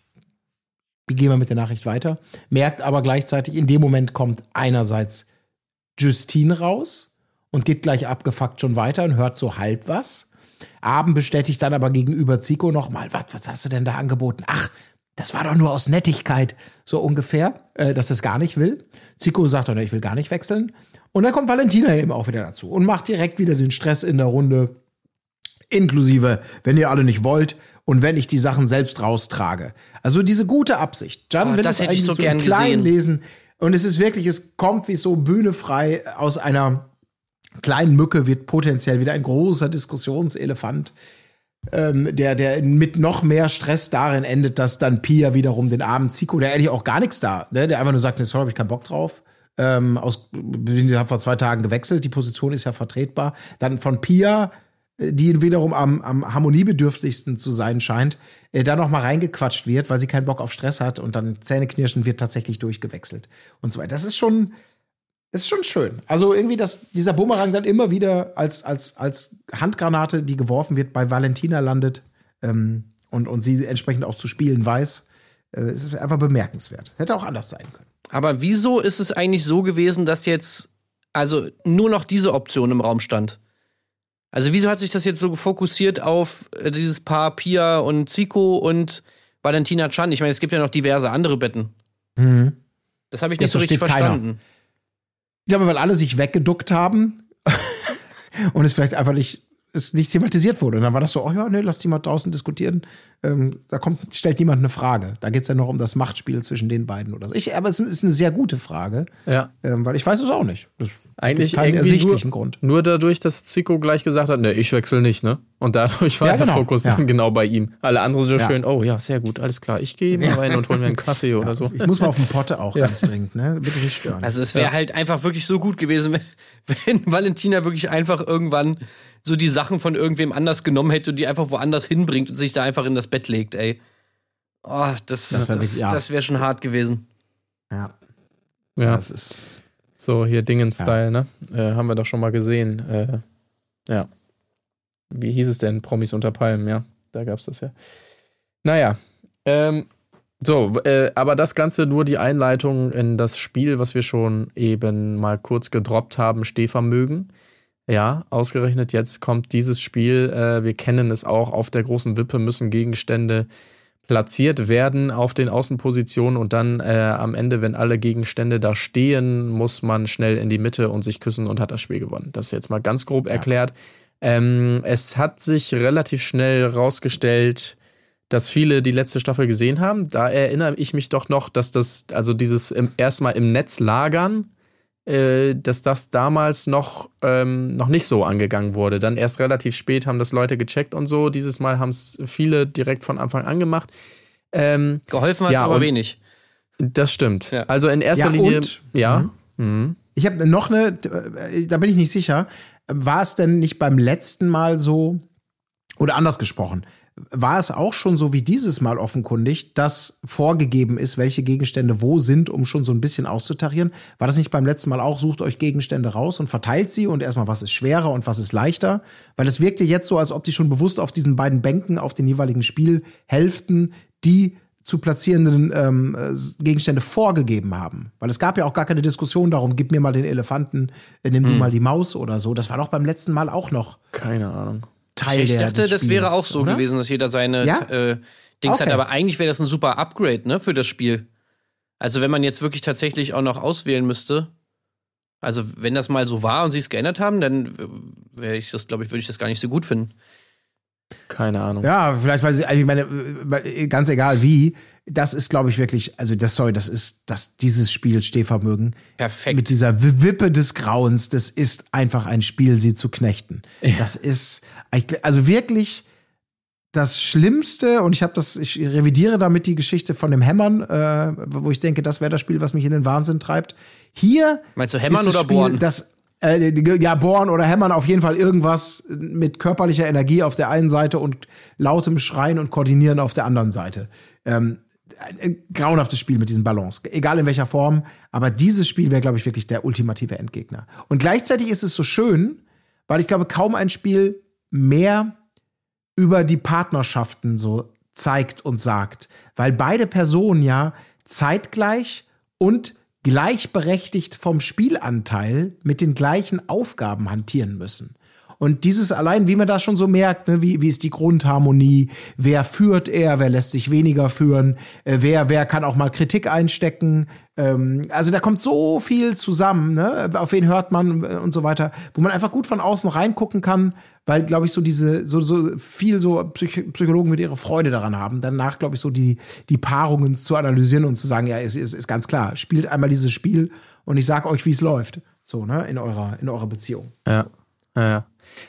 gehe mal mit der Nachricht weiter. Merkt aber gleichzeitig, in dem Moment kommt einerseits Justine raus und geht gleich abgefuckt schon weiter und hört so halb was. Abend bestätigt dann aber gegenüber Zico nochmal, was, was hast du denn da angeboten? Ach, das war doch nur aus Nettigkeit, so ungefähr, äh, dass es gar nicht will. Zico sagt dann, ich will gar nicht wechseln. Und dann kommt Valentina eben auch wieder dazu und macht direkt wieder den Stress in der Runde inklusive, wenn ihr alle nicht wollt und wenn ich die Sachen selbst raustrage. Also diese gute Absicht. Jan Oh, will das ich eigentlich so so, gern im Kleinen gesehen. lesen und es ist wirklich, es kommt wie so bühnefrei aus einer kleinen Mücke wird potenziell wieder ein großer Diskussionselefant, ähm, der, der mit noch mehr Stress darin endet, dass dann Pia wiederum den armen Zico, der eigentlich auch gar nichts da, ne, der einfach nur sagt, nee, sorry, hab ich keinen Bock drauf. Ähm, aus, ich habe vor zwei Tagen gewechselt, die Position ist ja vertretbar. Dann von Pia, die wiederum am, am harmoniebedürftigsten zu sein scheint, äh, da noch mal reingequatscht wird, weil sie keinen Bock auf Stress hat und dann Zähneknirschen wird tatsächlich durchgewechselt und so weiter. Das ist schon, ist schon schön. Also irgendwie, dass dieser Bumerang dann immer wieder als, als, als Handgranate, die geworfen wird, bei Valentina landet ähm, und, und sie entsprechend auch zu spielen weiß, äh, ist einfach bemerkenswert. Hätte auch anders sein können. Aber wieso ist es eigentlich so gewesen, dass jetzt also nur noch diese Option im Raum stand? Also wieso hat sich das jetzt so fokussiert auf äh, dieses Paar Pia und Zico und Valentina Chan? Ich meine, es gibt ja noch diverse andere Betten. Das habe ich nicht Jetzt so richtig versteht keiner. verstanden. Ich glaube, weil alle sich weggeduckt haben [LAUGHS] und es vielleicht einfach nicht, es nicht thematisiert wurde. Und dann war das so, oh ja, nee, lass die mal draußen diskutieren. Ähm, da kommt, stellt niemand eine Frage. Da geht es ja noch um das Machtspiel zwischen den beiden oder so. Ich, aber es ist eine sehr gute Frage, ja. ähm, weil ich weiß es auch nicht. Das Eigentlich keinen irgendwie ersichtlichen nur, Grund. nur dadurch, dass Zico gleich gesagt hat, ne, ich wechsle nicht, ne? Und dadurch war Ja, der genau. Fokus Ja. dann genau bei ihm. Alle anderen so Ja. schön, oh ja, sehr gut, alles klar, ich gehe mal rein und hol mir einen Kaffee [LAUGHS] oder so. Ich muss mal auf den Potte auch [LAUGHS] ganz dringend, ne? Bitte nicht stören. Also es wäre halt einfach wirklich so gut gewesen, wenn, [LAUGHS] wenn Valentina wirklich einfach irgendwann so die Sachen von irgendwem anders genommen hätte und die einfach woanders hinbringt und sich da einfach in das Bett legt, ey. Oh, das, Das das, wär das, wirklich- ja. wäre schon hart gewesen. ja, Ja, das ist. so hier Dingen-Style, ne? Äh, haben wir doch schon mal gesehen. Äh, ja. Wie hieß es denn? Promis unter Palmen, ja. Da gab's das ja. Naja. Ähm, so, äh, aber das Ganze nur die Einleitung in das Spiel, was wir schon eben mal kurz gedroppt haben, Stehvermögen. Ja, ausgerechnet jetzt kommt dieses Spiel. Äh, wir kennen es auch. Auf der großen Wippe müssen Gegenstände platziert werden auf den Außenpositionen und dann äh, am Ende, wenn alle Gegenstände da stehen, muss man schnell in die Mitte und sich küssen und hat das Spiel gewonnen. Das ist jetzt mal ganz grob erklärt. Ähm, es hat sich relativ schnell rausgestellt, dass viele die letzte Staffel gesehen haben. Da erinnere ich mich doch noch, dass das, also dieses im, erstmal im Netz lagern, äh, dass das damals noch, ähm, noch nicht so angegangen wurde. Dann erst relativ spät haben das Leute gecheckt und so. Dieses Mal haben es viele direkt von Anfang an gemacht. Ähm, Geholfen hat Ja, aber wenig. das stimmt. Ja. Also in erster Ja, Linie, und- ja. Mhm. Ich habe noch eine, da bin ich nicht sicher. War es denn nicht beim letzten Mal so, oder anders gesprochen, war es auch schon so wie dieses Mal offenkundig, dass vorgegeben ist, welche Gegenstände wo sind, um schon so ein bisschen auszutarieren? War das nicht beim letzten Mal auch, sucht euch Gegenstände raus und verteilt sie und erstmal, was ist schwerer und was ist leichter? Weil es wirkte jetzt so, als ob die schon bewusst auf diesen beiden Bänken, auf den jeweiligen Spielhälften, die zu platzierenden ähm, äh, Gegenstände vorgegeben haben. Weil es gab ja auch gar keine Diskussion darum, gib mir mal den Elefanten, äh, nimm du Hm. mal die Maus oder so. Das war doch beim letzten Mal auch noch Keine Ahnung. Teil Ich der dachte, des das wäre Spiels, auch so oder? gewesen, dass jeder seine Ja? äh, Dings hat. Okay. Aber eigentlich wäre das ein super Upgrade, ne, für das Spiel. Also wenn man jetzt wirklich tatsächlich auch noch auswählen müsste. Also wenn das mal so war und sie es geändert haben, dann äh, wäre ich das, glaube ich, würde ich das gar nicht so gut finden. Keine Ahnung. Ja, vielleicht, weil sie, also ich meine, ganz egal wie, das ist, glaube ich, wirklich, also das, sorry, das ist, das, dieses Spiel Stehvermögen. Perfekt. Mit dieser Wi- Wippe des Grauens, das ist einfach ein Spiel, sie zu knechten. Das ist, also wirklich das Schlimmste, und ich habe das, ich revidiere damit die Geschichte von dem Hämmern, äh, wo ich denke, das wäre das Spiel, was mich in den Wahnsinn treibt. Hier. Meinst du Hämmern oder Spiel, Bohren? Das, äh, ja, bohren oder hämmern, auf jeden Fall irgendwas mit körperlicher Energie auf der einen Seite und lautem Schreien und Koordinieren auf der anderen Seite. Ähm, ein, ein grauenhaftes Spiel mit diesen Ballons, egal in welcher Form, aber dieses Spiel wäre, glaube ich, wirklich der ultimative Endgegner. Und gleichzeitig ist es so schön, weil ich glaube, kaum ein Spiel mehr über die Partnerschaften so zeigt und sagt, weil beide Personen ja zeitgleich und gleichberechtigt vom Spielanteil mit den gleichen Aufgaben hantieren müssen. Und dieses allein, wie man das schon so merkt, ne, wie, wie ist die Grundharmonie, wer führt er, wer lässt sich weniger führen, äh, wer, wer kann auch mal Kritik einstecken. Ähm, also da kommt so viel zusammen, ne, auf wen hört man äh, und so weiter, wo man einfach gut von außen reingucken kann, weil, glaube ich, so diese, so, so viel so Psych Psychologen mit ihre Freude daran haben, danach, glaube ich, so die, die Paarungen zu analysieren und zu sagen, ja, es ist, ist ganz klar, spielt einmal dieses Spiel und ich sag euch, wie es läuft. So, ne, in eurer, in eurer Beziehung. Ja, ja.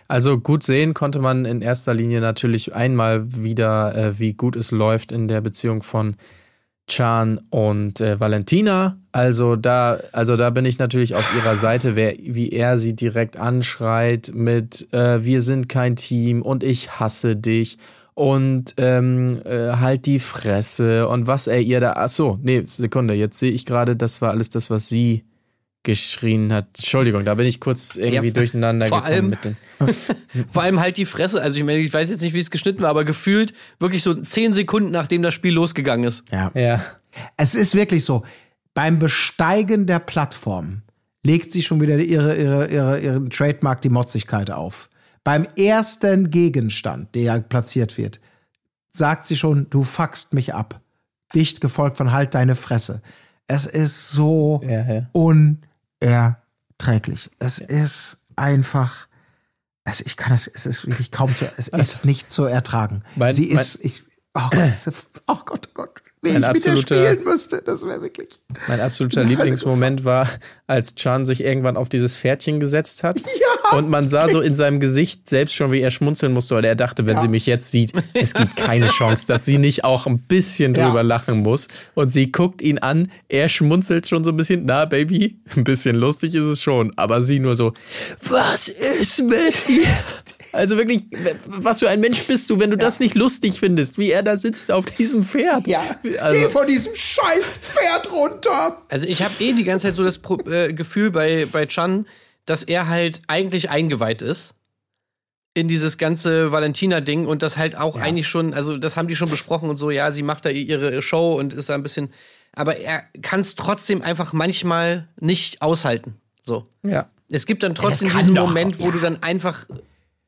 Also gut sehen konnte man in erster Linie natürlich einmal wieder, äh, wie gut es läuft in der Beziehung von Chan und äh, Valentina. Also da, also da bin ich natürlich auf ihrer Seite, wer, wie er sie direkt anschreit mit äh, Wir sind kein Team und ich hasse dich und ähm, äh, halt die Fresse und was er ihr da. Ach so, nee, Sekunde, jetzt sehe ich gerade, das war alles das, was sie geschrien hat. Entschuldigung, da bin ich kurz irgendwie Ja, durcheinander vor gekommen allem- mit den. [LAUGHS] Vor allem halt die Fresse. Also ich meine, ich weiß jetzt nicht, wie es geschnitten war, aber gefühlt wirklich so zehn Sekunden, nachdem das Spiel losgegangen ist. Ja. Ja. Es ist wirklich so. Beim Besteigen der Plattform legt sie schon wieder ihre, ihre, ihre, ihren Trademark, die Motzigkeit auf. Beim ersten Gegenstand, der ja platziert wird, sagt sie schon, du fuckst mich ab. Dicht gefolgt von halt deine Fresse. Es ist so Ja, ja. Unerträglich. Es ist einfach. Also ich kann es, es ist wirklich kaum zu, es ist nicht zu ertragen. Mein- sie ist, ich, oh Gott, oh Gott, oh Gott, wie Ein ich mit ihr absoluter- spielen müsste, das wäre wirklich. Mein absoluter [LAUGHS] Lieblingsmoment war, als Chan sich irgendwann auf dieses Pferdchen gesetzt hat. [LAUGHS] Ja. Und man sah so in seinem Gesicht selbst schon, wie er schmunzeln musste, weil er dachte, wenn sie mich jetzt sieht, es gibt keine [LAUGHS] Chance, dass sie nicht auch ein bisschen Ja. drüber lachen muss. Und sie guckt ihn an, er schmunzelt schon so ein bisschen, na Baby, ein bisschen lustig ist es schon. Aber sie nur so, was ist mit dir? Also wirklich, was für ein Mensch bist du, wenn du das nicht lustig findest, wie er da sitzt auf diesem Pferd? Ja, Also- geh von diesem scheiß Pferd runter. Also ich habe eh die ganze Zeit so das Pro äh, Gefühl bei, bei Chan, dass er halt eigentlich eingeweiht ist in dieses ganze Valentina-Ding und das halt auch eigentlich schon, also das haben die schon besprochen und so, ja, sie macht da ihre Show und ist da ein bisschen, aber er kann es trotzdem einfach manchmal nicht aushalten. So. Ja. Es gibt dann trotzdem diesen doch, Moment, wo ja. du dann einfach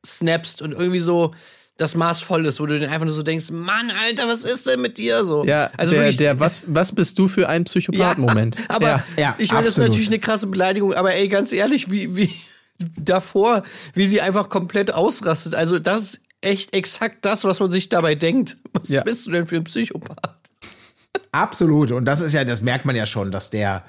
snappst und irgendwie so das Maß voll ist, wo du dann einfach nur so denkst, Mann, Alter, was ist denn mit dir so? Ja, also der, wirklich, der was, was bist du für ein Psychopath-Moment? [LAUGHS] aber ja. Ja, ich meine, das ist natürlich eine krasse Beleidigung, aber ey, ganz ehrlich, wie, wie [LAUGHS] davor, wie sie einfach komplett ausrastet. Also, das ist echt exakt das, was man sich dabei denkt. [LAUGHS] Was Ja. bist du denn für ein Psychopath? Absolut. Und das ist ja, das merkt man ja schon, dass der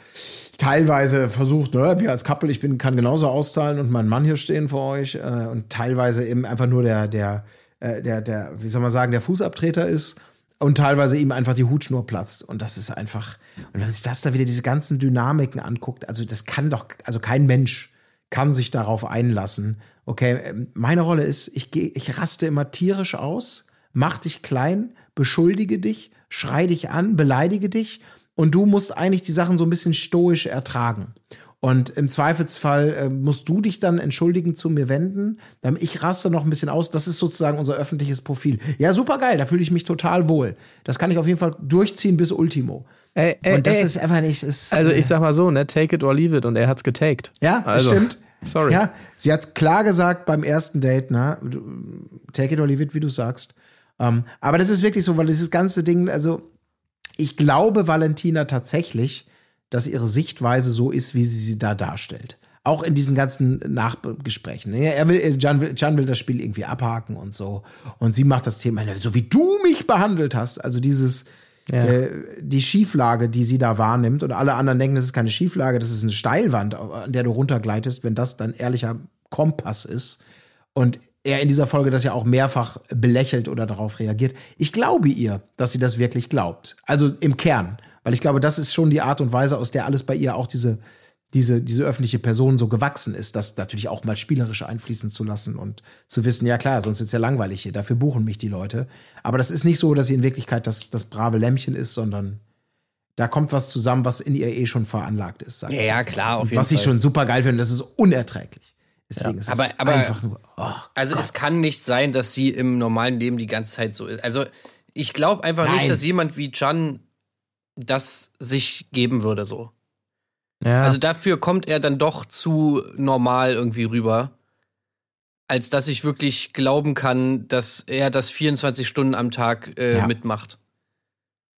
teilweise versucht, ne, wir als Couple, ich bin, kann genauso auszahlen und mein Mann hier stehen für euch. Äh, und teilweise eben einfach nur der, der, äh, der, der, wie soll man sagen, der Fußabtreter ist. Und teilweise ihm einfach die Hutschnur platzt. Und das ist einfach, und wenn sich das da wieder diese ganzen Dynamiken anguckt, also das kann doch, also kein Mensch kann sich darauf einlassen. Okay, ähm, meine Rolle ist, ich gehe, ich raste immer tierisch aus, mach dich klein, beschuldige dich, schrei dich an, beleidige dich und du musst eigentlich die Sachen so ein bisschen stoisch ertragen. Und im Zweifelsfall äh, musst du dich dann entschuldigend zu mir wenden. Dann ich raste noch ein bisschen aus. Das ist sozusagen unser öffentliches Profil. Ja, super geil. Da fühle ich mich total wohl. Das kann ich auf jeden Fall durchziehen bis Ultimo. Ey, ey, Und das ey. ist einfach nicht. Ist, Also ich sag mal so, ne, take it or leave it und er hat's getaked. Ja, also, stimmt. Sorry. Ja, sie hat klar gesagt beim ersten Date, du- take it or leave it, wie du sagst. Ähm, aber das ist wirklich so, weil dieses ganze Ding, also ich glaube Valentina tatsächlich, dass ihre Sichtweise so ist, wie sie sie da darstellt. Auch in diesen ganzen Nachgesprächen. ne? Er will, Can will, Can will das Spiel irgendwie abhaken und so. Und sie macht das Thema, so wie du mich behandelt hast. Also dieses, Ja. äh, die Schieflage, die sie da wahrnimmt. Und alle anderen denken, das ist keine Schieflage, das ist eine Steilwand, an der du runtergleitest, wenn das dann ehrlicher Kompass ist. Und er in dieser Folge das ja auch mehrfach belächelt oder darauf reagiert. Ich glaube ihr, dass sie das wirklich glaubt. Also im Kern. Weil ich glaube, das ist schon die Art und Weise, aus der alles bei ihr auch diese, diese, diese öffentliche Person so gewachsen ist, das natürlich auch mal spielerisch einfließen zu lassen und zu wissen, ja klar, sonst wird's ja langweilig hier, dafür buchen mich die Leute. Aber das ist nicht so, dass sie in Wirklichkeit das, das brave Lämmchen ist, sondern da kommt was zusammen, was in ihr eh schon veranlagt ist. sag Ja, ich ja, klar, auf jeden Was ich Fall. schon super geil finde, das ist unerträglich. Deswegen ist es Aber- aber- einfach nur, oh, Also es kann nicht sein, dass sie im normalen Leben die ganze Zeit so ist. Also ich glaube einfach Nein. nicht, dass jemand wie Can das sich geben würde so. Ja. Also dafür kommt er dann doch zu normal irgendwie rüber, als dass ich wirklich glauben kann, dass er das 24 Stunden am Tag äh, Ja. mitmacht.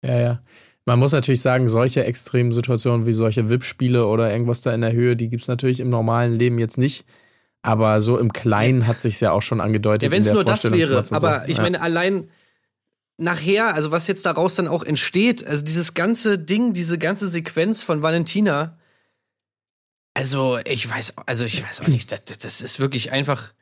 Ja, ja. Man muss natürlich sagen, solche extremen Situationen wie solche VIP-Spiele oder irgendwas da in der Höhe, die gibt's natürlich im normalen Leben jetzt nicht. Aber so im Kleinen hat sich's ja auch schon angedeutet. Ja, wenn es nur das wäre, aber ich ja. meine, allein nachher, also was jetzt daraus dann auch entsteht, also dieses ganze Ding, diese ganze Sequenz von Valentina, also ich weiß, also ich weiß auch nicht, das, das ist wirklich einfach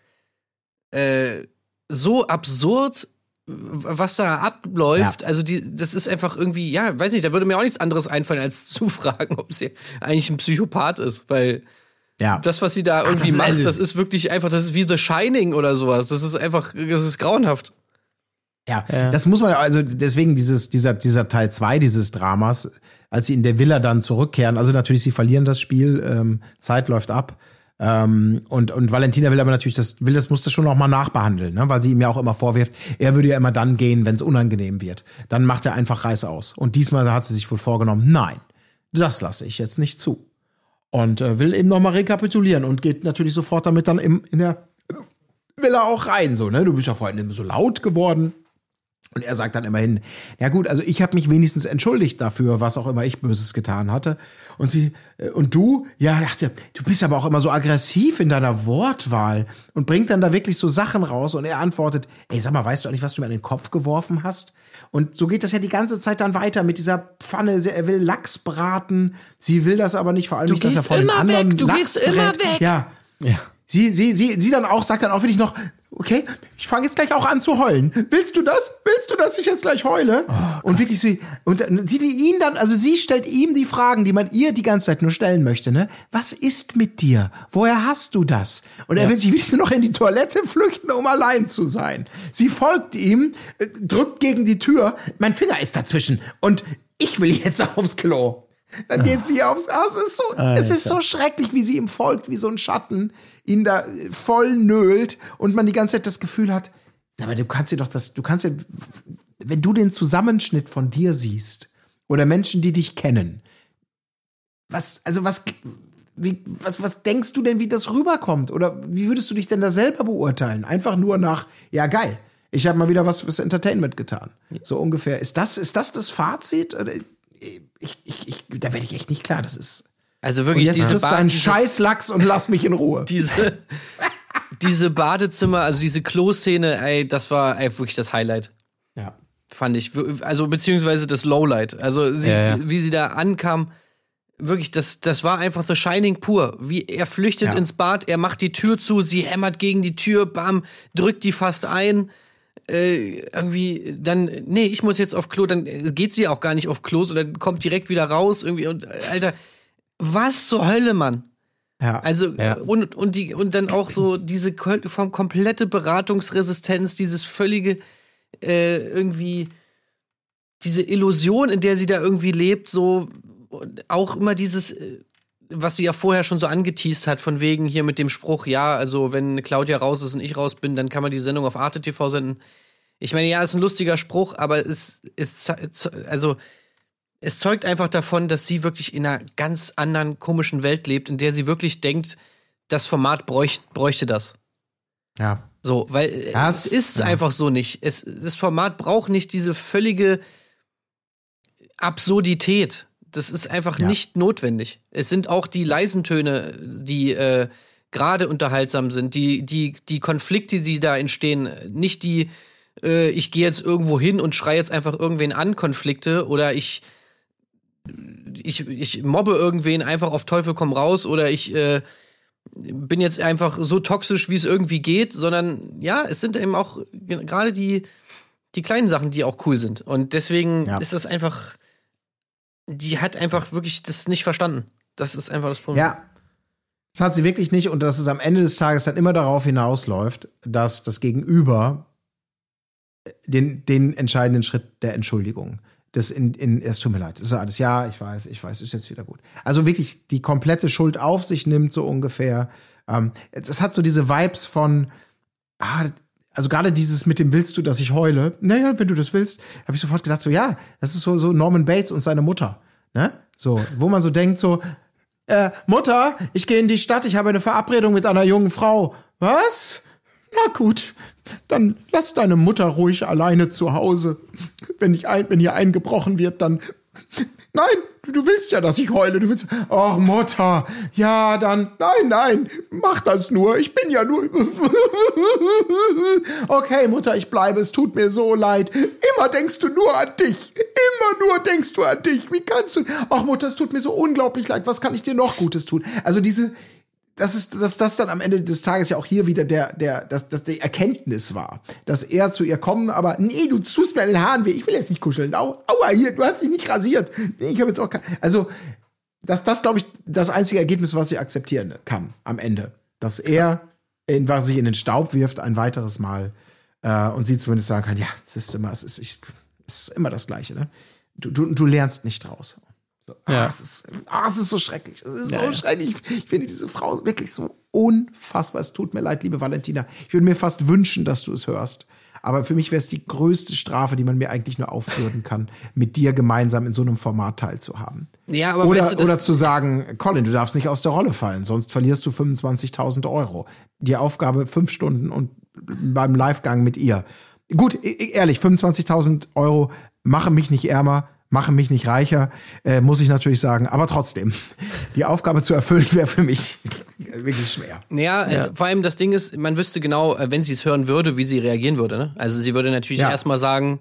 äh, so absurd, was da abläuft. Also die, das ist einfach irgendwie, ja, weiß nicht, da würde mir auch nichts anderes einfallen, als zu [LAUGHS] fragen, ob sie eigentlich ein Psychopath ist, weil ja. das, was sie da irgendwie das ist macht, alles- das ist wirklich einfach, das ist wie The Shining oder sowas. Das ist einfach, das ist grauenhaft. Ja, Ja. das muss man, also deswegen dieses, dieser, dieser Teil zwei dieses Dramas, als sie in der Villa dann zurückkehren, also natürlich, sie verlieren das Spiel, ähm, Zeit läuft ab. Ähm, und, und Valentina will aber natürlich das, will das, muss das schon noch mal nachbehandeln, ne? weil sie ihm ja auch immer vorwirft, er würde ja immer dann gehen, wenn es unangenehm wird. Dann macht er einfach Reiß aus. Und diesmal hat sie sich wohl vorgenommen, nein, das lasse ich jetzt nicht zu. Und äh, will eben noch mal rekapitulieren und geht natürlich sofort damit dann im, in der Villa auch rein, so, ne? Du bist ja vorhin immer so laut geworden. Und er sagt dann immerhin, ja gut, also ich habe mich wenigstens entschuldigt dafür, was auch immer ich Böses getan hatte. Und sie, äh, und du, ja, dachte, du bist aber auch immer so aggressiv in deiner Wortwahl und bringt dann da wirklich so Sachen raus und er antwortet, ey, sag mal, weißt du eigentlich, was du mir an den Kopf geworfen hast? Und so geht das ja die ganze Zeit dann weiter mit dieser Pfanne. Sie- Er will Lachs braten, sie will das aber nicht, vor allem Du nicht, dass er gehst vor dem immer anderen weg, du Lachs gehst immer brät. weg. Ja, Ja. Sie, sie, sie, sie dann auch, sagt dann auch wirklich noch, okay, ich fange jetzt gleich auch an zu heulen. Willst du das? Willst du, dass ich jetzt gleich heule? und wirklich sie, und sie, die ihn dann, also sie stellt ihm die Fragen, die man ihr die ganze Zeit nur stellen möchte, ne? Was ist mit dir? Woher hast du das? Und er will sich nur [LAUGHS] noch in die Toilette flüchten, um allein zu sein. Sie folgt ihm, äh, drückt gegen die Tür, mein Finger ist dazwischen und ich will jetzt [LAUGHS] aufs Klo. Dann geht sie aufs Haus. Es ist, so, es ist so schrecklich, wie sie ihm folgt, wie so ein Schatten, ihn da äh, voll nölt und man die ganze Zeit das Gefühl hat, aber du kannst dir doch das, du kannst ja, wenn du den Zusammenschnitt von dir siehst oder Menschen, die dich kennen, was, also was, wie, was, was denkst du denn, wie das rüberkommt? Oder wie würdest du dich denn da selber beurteilen? Einfach nur nach, ja geil, ich habe mal wieder was fürs Entertainment getan. So ungefähr. Ist das, ist das das Fazit? Ich, ich, ich, da werde ich echt nicht klar. Das ist. Also Und wirklich jetzt du Ba- einen diese, Scheißlachs und lass mich in Ruhe. [LAUGHS] diese, diese Badezimmer, also diese Kloszene, ey, das war ey, wirklich das Highlight. Ja. fand ich. Also, beziehungsweise das Lowlight. Also, sie, Ja, ja. wie sie da ankam, wirklich, das, das war einfach The Shining pur. Wie er flüchtet Ja. ins Bad, er macht die Tür zu, sie hämmert gegen die Tür, bam, drückt die fast ein. Äh, irgendwie, dann, nee, ich muss jetzt auf Klo, dann geht sie auch gar nicht auf Klo, sondern kommt direkt wieder raus, irgendwie, und, äh, Alter, was zur Hölle, Mann? Ja. Also Ja. und und die und dann auch so diese vom komplette Beratungsresistenz, dieses völlige äh, irgendwie diese Illusion, in der sie da irgendwie lebt, so und auch immer dieses äh, was sie ja vorher schon so angeteased hat, von wegen hier mit dem Spruch, ja, also wenn Claudia raus ist und ich raus bin, dann kann man die Sendung auf Arte TV senden. Ich meine, ja, ist ein lustiger Spruch, aber es ist, also, es zeugt einfach davon, dass sie wirklich in einer ganz anderen komischen Welt lebt, in der sie wirklich denkt, das Format bräuch, bräuchte das. Ja. So, weil Das- es ist ja. einfach so nicht. Es, das Format braucht nicht diese völlige Absurdität. Das ist einfach Ja. nicht notwendig. Es sind auch die leisen Töne, die äh, gerade unterhaltsam sind, die, die, die Konflikte, die da entstehen, nicht die, äh, ich gehe jetzt irgendwo hin und schreie jetzt einfach irgendwen an, Konflikte, oder ich, ich, ich mobbe irgendwen einfach auf Teufel komm raus, oder ich äh, bin jetzt einfach so toxisch, wie es irgendwie geht, sondern ja, es sind eben auch ge- gerade die, die kleinen Sachen, die auch cool sind. Und deswegen Ja. ist das einfach, die hat einfach wirklich das nicht verstanden. Das ist einfach das Problem. Ja. Das hat sie wirklich nicht und dass es am Ende des Tages dann immer darauf hinausläuft, dass das Gegenüber den, den entscheidenden Schritt der Entschuldigung. Das in, in, es tut mir leid, ist alles, ja, ich weiß, ich weiß, ist jetzt wieder gut. Also wirklich die komplette Schuld auf sich nimmt, so ungefähr. Ähm, es, es hat so diese Vibes von, ah, also gerade dieses mit dem willst du, dass ich heule? Naja, wenn du das willst, habe ich sofort gedacht, so ja, das ist so, so Norman Bates und seine Mutter. Ne? So, wo man so denkt, so, äh, Mutter, ich gehe in die Stadt, ich habe eine Verabredung mit einer jungen Frau. Was? Na gut, dann lass deine Mutter ruhig alleine zu Hause. Wenn, ich ein, wenn hier eingebrochen wird, dann. Nein, du willst ja, dass ich heule. Du willst. Ach, Mutter. Ja, dann. Nein, nein, mach das nur. Ich bin ja nur. [LAUGHS] Okay, Mutter, ich bleibe. Es tut mir so leid. Immer denkst du nur an dich. Immer nur denkst du an dich. Wie kannst du. Ach, Mutter, es tut mir so unglaublich leid. Was kann ich dir noch Gutes tun? Also diese das ist, dass das dann am Ende des Tages ja auch hier wieder der, der, dass, dass die Erkenntnis war, dass er zu ihr kommen, aber nee, du tust mir an den Haaren weh, ich will jetzt nicht kuscheln. Au, aua, hier, du hast dich nicht rasiert. Nee, ich habe jetzt auch kein, also, dass das, glaube ich, das einzige Ergebnis, was sie akzeptieren kann am Ende. Dass er einfach sich in den Staub wirft ein weiteres Mal äh, und sie zumindest sagen kann, ja, es ist immer, es ist, ich, es ist immer das Gleiche, ne? Du, du, du lernst nicht draus. So, Ja. ah, es, ist, ah, es ist so schrecklich. Es ist so schrecklich. Ich, finde diese Frau wirklich so unfassbar. Es tut mir leid, liebe Valentina. Ich würde mir fast wünschen, dass du es hörst. Aber für mich wäre es die größte Strafe, die man mir eigentlich nur aufbürden kann, mit dir gemeinsam in so einem Format teilzuhaben. Ja, aber oder, weißt du, oder zu sagen, Colin, du darfst nicht aus der Rolle fallen, sonst verlierst du 25.000 Euro. Die Aufgabe fünf Stunden und beim Livegang mit ihr. Gut, e- e- ehrlich, 25.000 Euro machen mich nicht ärmer, machen mich nicht reicher, äh, muss ich natürlich sagen. Aber trotzdem, die Aufgabe zu erfüllen wäre für mich [LAUGHS] wirklich schwer. Ja, Ja. Äh, vor allem das Ding ist, man wüsste genau, äh, wenn sie es hören würde, wie sie reagieren würde. Ne? Also sie würde natürlich Ja. erstmal sagen,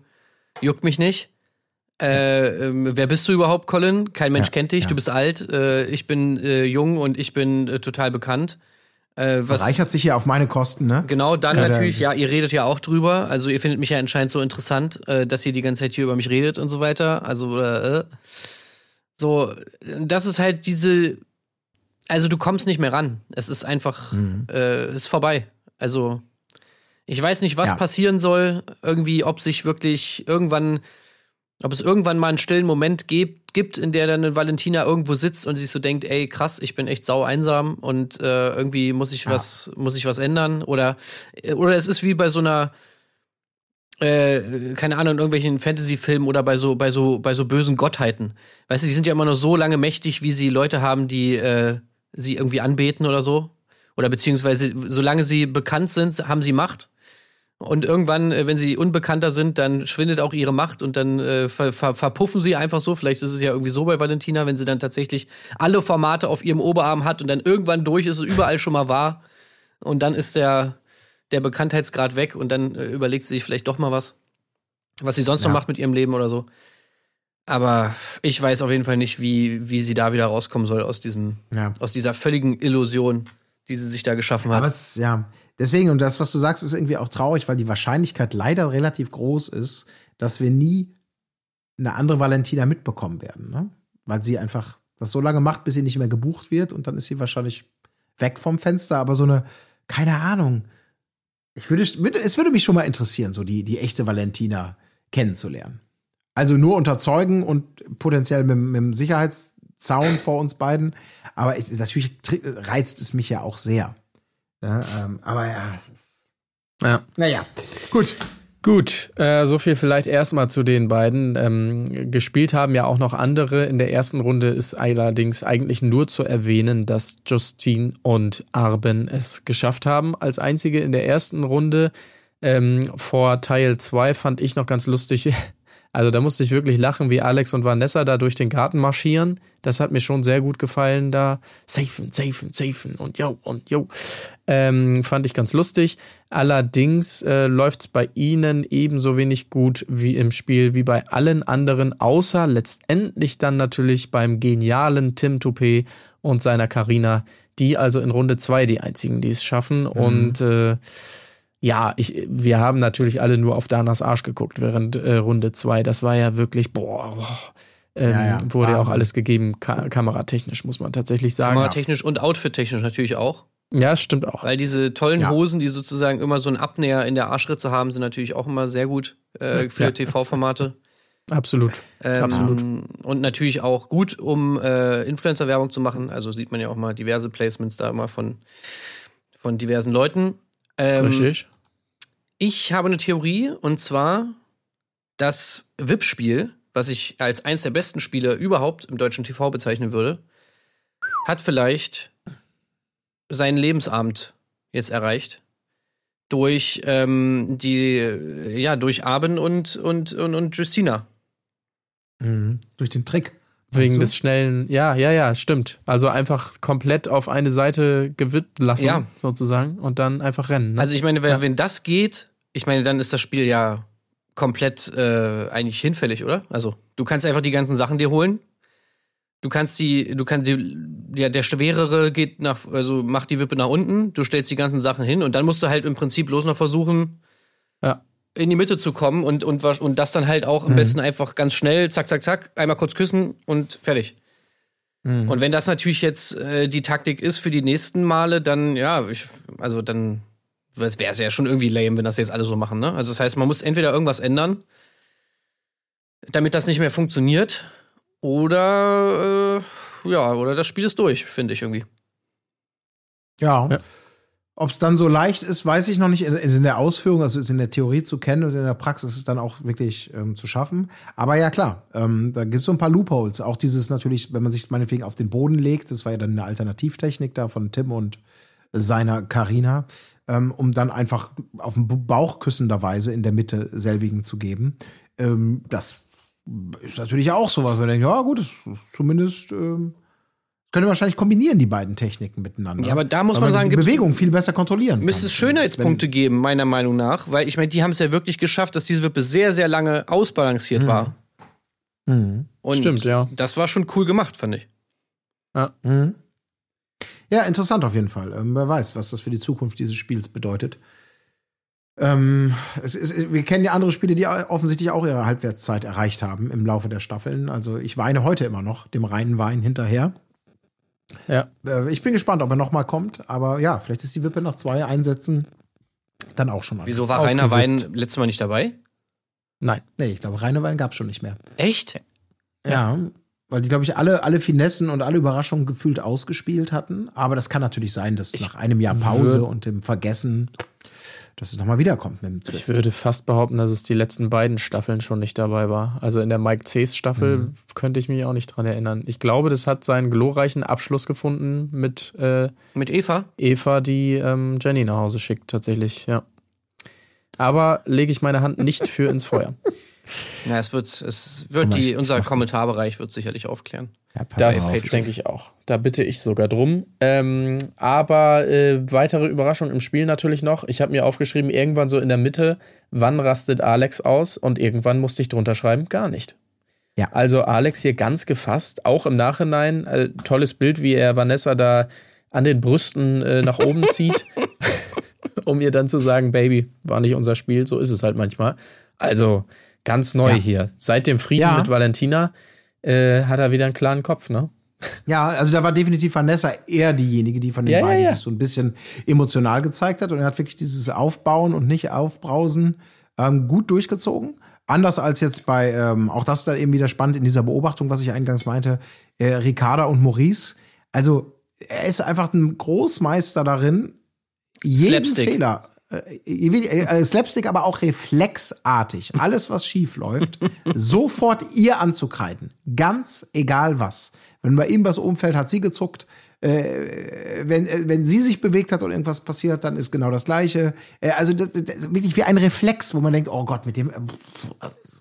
juckt mich nicht. Äh, ähm, wer bist du überhaupt, Colin? Kein Mensch Ja, kennt dich, ja. du bist alt, äh, ich bin äh, jung und ich bin äh, total bekannt. Äh, was Reichert sich ja auf meine Kosten, ne? genau, dann Ja, natürlich, ja, ihr redet ja auch drüber. Also ihr findet mich ja anscheinend so interessant, äh, dass ihr die ganze Zeit hier über mich redet und so weiter. Also äh, so, das ist halt diese, also du kommst nicht mehr ran. Es ist einfach, Mhm. äh, es ist vorbei. Also ich weiß nicht, was Ja. passieren soll. Irgendwie, ob sich wirklich irgendwann, ob es irgendwann mal einen stillen Moment gibt, gibt, in der dann eine Valentina irgendwo sitzt und sich so denkt, ey, krass, ich bin echt sau einsam und äh, irgendwie muss ich was, muss ich was ändern. Oder, oder es ist wie bei so einer, äh, keine Ahnung, in irgendwelchen Fantasy-Filmen oder bei so, bei so, bei so bösen Gottheiten. Weißt du, die sind ja immer nur so lange mächtig, wie sie Leute haben, die äh, sie irgendwie anbeten oder so. Oder beziehungsweise, solange sie bekannt sind, haben sie Macht. Und irgendwann, äh, wenn sie unbekannter sind, dann schwindet auch ihre Macht und dann äh, ver ver verpuffen sie einfach so. Vielleicht ist es ja irgendwie so bei Valentina, wenn sie dann tatsächlich alle Formate auf ihrem Oberarm hat und dann irgendwann durch ist überall schon mal war. Und dann ist der, der Bekanntheitsgrad weg und dann äh, überlegt sie sich vielleicht doch mal was, was sie sonst noch Ja. macht mit ihrem Leben oder so. Aber ich weiß auf jeden Fall nicht, wie, wie sie da wieder rauskommen soll aus diesem, Ja. aus dieser völligen Illusion, die sie sich da geschaffen hat. Aber es, ja, deswegen, und das, was du sagst, ist irgendwie auch traurig, weil die Wahrscheinlichkeit leider relativ groß ist, dass wir nie eine andere Valentina mitbekommen werden, ne? Weil sie einfach das so lange macht, bis sie nicht mehr gebucht wird und dann ist sie wahrscheinlich weg vom Fenster, aber so eine, keine Ahnung. Ich würde, es würde mich schon mal interessieren, so die, die echte Valentina kennenzulernen. Also nur unter Zeugen und potenziell mit, mit dem Zaun vor uns beiden. Aber ich, natürlich reizt es mich ja auch sehr. Ja, ähm, aber ja, es ist, Ja. naja, gut. Gut, äh, so viel vielleicht erstmal zu den beiden. Ähm, gespielt haben ja auch noch andere. In der ersten Runde ist allerdings eigentlich nur zu erwähnen, dass Justine und Arben es geschafft haben. Als einzige in der ersten Runde ähm, vor Teil 2 fand ich noch ganz lustig. [LAUGHS] Also da musste ich wirklich lachen, wie Alex und Vanessa da durch den Garten marschieren. Das hat mir schon sehr gut gefallen da. Safen, safen, safen und yo und yo. Ähm, fand ich ganz lustig. Allerdings äh, läuft's bei ihnen ebenso wenig gut wie im Spiel wie bei allen anderen, außer letztendlich dann natürlich beim genialen Tim Toupé und seiner Karina, die also in Runde zwei die einzigen, die es schaffen. Und äh, ja, ich, wir haben natürlich alle nur auf Danas Arsch geguckt während äh, Runde zwei. Das war ja wirklich, boah, boah ähm, Ja, ja, wurde ja auch alles gegeben, ka kameratechnisch, muss man tatsächlich sagen. Kameratechnisch und outfittechnisch natürlich auch. Ja, stimmt auch. Weil diese tollen Ja. Hosen, die sozusagen immer so einen Abnäher in der Arschritze haben, sind natürlich auch immer sehr gut äh, für TV-Formate. Absolut. Ähm, Absolut. Und natürlich auch gut, um äh, Influencer-Werbung zu machen. Also sieht man ja auch mal diverse Placements da immer von, von diversen Leuten. Ist Ähm, richtig. Ich habe eine Theorie und zwar das VIP-Spiel, was ich als eines der besten Spiele überhaupt im deutschen TV bezeichnen würde, hat vielleicht seinen Lebensabend jetzt erreicht durch ähm, die ja durch Arben und und und, und Justina. Mhm. Durch den Trick. Wegen des schnellen, ja, ja, ja, stimmt. Also einfach komplett auf eine Seite gewippt lassen, Ja. sozusagen, und dann einfach rennen. Ne? Also ich meine, wenn, Ja. wenn das geht, ich meine, dann ist das Spiel ja komplett äh, eigentlich hinfällig, oder? Also du kannst einfach die ganzen Sachen dir holen. Du kannst die, du kannst die, ja, der schwerere geht nach, also macht die Wippe nach unten, du stellst die ganzen Sachen hin und dann musst du halt im Prinzip bloß noch versuchen, Ja. In die Mitte zu kommen und, und, was- und das dann halt auch am Mhm. besten einfach ganz schnell, zack, zack, zack, einmal kurz küssen und fertig. Mhm. Und wenn das natürlich jetzt äh, die Taktik ist für die nächsten Male, dann ja, ich, also dann wäre es ja schon irgendwie lame, wenn das jetzt alle so machen, ne? Also das heißt, man muss entweder irgendwas ändern, damit das nicht mehr funktioniert, oder äh, ja, oder das Spiel ist durch, finde ich irgendwie. Ja. Ja. Ob es dann so leicht ist, weiß ich noch nicht. Ist in der Ausführung, also ist in der Theorie zu kennen und in der Praxis ist es dann auch wirklich ähm, zu schaffen. Aber ja, klar, ähm, da gibt es so ein paar Loopholes. Auch dieses natürlich, wenn man sich meinetwegen auf den Boden legt, das war ja dann eine Alternativtechnik da von Tim und seiner Karina, ähm, um dann einfach auf dem Bauch küssenderweise in der Mitte selbigen zu geben. Ähm, das ist natürlich auch sowas, wo man denkt, ja gut, das ist zumindest können wahrscheinlich kombinieren die beiden Techniken miteinander. Ja, aber da muss Weil man sagen, die Bewegung viel besser kontrollieren kann. Müsste es Schönheitspunkte geben, meiner Meinung nach, weil ich meine, die haben es ja wirklich geschafft, dass diese Wippe sehr, sehr lange ausbalanciert war. Mhm. Und Stimmt, ja. Das war schon cool gemacht, fand ich. Mhm. Ja, interessant auf jeden Fall. Ähm, wer weiß, was das für die Zukunft dieses Spiels bedeutet. Ähm, es ist, wir kennen ja andere Spiele, die offensichtlich auch ihre Halbwertszeit erreicht haben im Laufe der Staffeln. Also ich weine heute immer noch dem reinen Wein hinterher. Ja. Äh, ich bin gespannt, ob er nochmal kommt. Aber ja, vielleicht ist die Wippe nach zwei Einsätzen dann auch schon mal. Wieso war Rainer. Wein letztes Mal nicht dabei? Nein. Nee, ich glaube, reine Wein gab es schon nicht mehr. Echt? Ja, weil die, glaube ich, alle, alle Finessen und alle Überraschungen gefühlt ausgespielt hatten. Aber das kann natürlich sein, dass nach einem Jahr Pause und dem Vergessen, dass es nochmal wiederkommt mit dem Ich Twist. würde fast behaupten, dass es die letzten beiden Staffeln schon nicht dabei war. Also in der Mike C's Staffel Mhm. könnte ich mich auch nicht dran erinnern. Ich glaube, das hat seinen glorreichen Abschluss gefunden mit äh, Mit Eva? Eva, die ähm, Jenny nach Hause schickt, tatsächlich, ja. Aber lege ich meine Hand nicht für ins Feuer. [LAUGHS] Na, es wird, es wird Aber die, unser Kommentarbereich wird sicherlich aufklären. Ja, Das auf. denke ich auch. Da bitte ich sogar drum. Ähm, aber äh, weitere Überraschung im Spiel natürlich noch. Ich habe mir aufgeschrieben, irgendwann so in der Mitte, wann rastet Alex aus? Und irgendwann musste ich drunter schreiben, gar nicht. Ja. Also Alex hier ganz gefasst, auch im Nachhinein, äh, tolles Bild, wie er Vanessa da an den Brüsten äh, nach oben [LAUGHS] zieht, um ihr dann zu sagen, Baby, war nicht unser Spiel, so ist es halt manchmal. Also ganz neu Ja. hier. Seit dem Frieden Ja. mit Valentina äh, hat er wieder einen klaren Kopf, ne? Ja, also da war definitiv Vanessa eher diejenige, die von den Ja, ja, beiden ja. sich so ein bisschen emotional gezeigt hat. Und er hat wirklich dieses Aufbauen und nicht Aufbrausen ähm, gut durchgezogen. Anders als jetzt bei, ähm, auch das ist dann eben wieder spannend in dieser Beobachtung, was ich eingangs meinte, äh, Ricarda und Maurice. Also er ist einfach ein Großmeister darin, jeden Slapstick. Fehler, äh, äh, Slapstick, aber auch reflexartig, alles was schief läuft, [LAUGHS] sofort ihr anzukreiden. Ganz egal was. Wenn bei ihm was umfällt, hat sie gezuckt. Äh, wenn, äh, wenn sie sich bewegt hat und irgendwas passiert, dann ist genau das Gleiche. Äh, also das, das ist wirklich wie ein Reflex, wo man denkt, oh Gott, mit dem äh,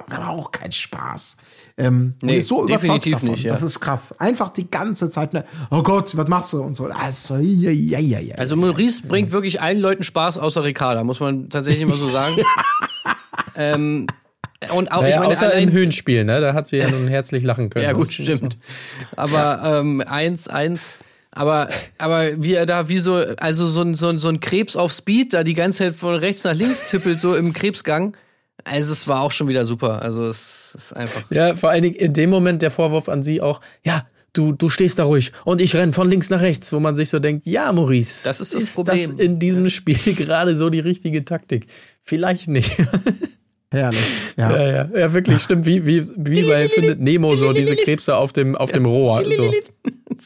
war auch kein Spaß. Ähm, und Nee, ist so überzeugt definitiv davon. nicht, ja. Das ist krass. Einfach die ganze Zeit, ne, oh Gott, was machst du und so. Also, ja, ja, ja, ja. Also Maurice bringt wirklich allen Leuten Spaß, außer Ricarda, muss man tatsächlich immer so sagen. [LAUGHS] ähm, und auch, Naja, ich meine, außer allein, im Höhenspiel, ne? Da hat sie ja nun herzlich lachen können. Ja, gut, stimmt. Aber ähm, eins, eins. Aber, aber wie er da, wie so, also so ein, so, ein, so ein Krebs auf Speed, da die ganze Zeit von rechts nach links tippelt, so im Krebsgang. Also es war auch schon wieder super. Also es ist einfach. Ja, vor allen Dingen in dem Moment der Vorwurf an sie auch, ja, du, du stehst da ruhig und ich renn von links nach rechts, wo man sich so denkt, ja, Maurice, Das ist das ist Problem. das in diesem Spiel [LAUGHS] gerade so die richtige Taktik? Vielleicht nicht. [LAUGHS] Herrlich. Ja. ja, ja, ja, wirklich, stimmt, wie, wie, wie bei Findet Nemo so diese Krebse auf dem, auf dem Rohr. So.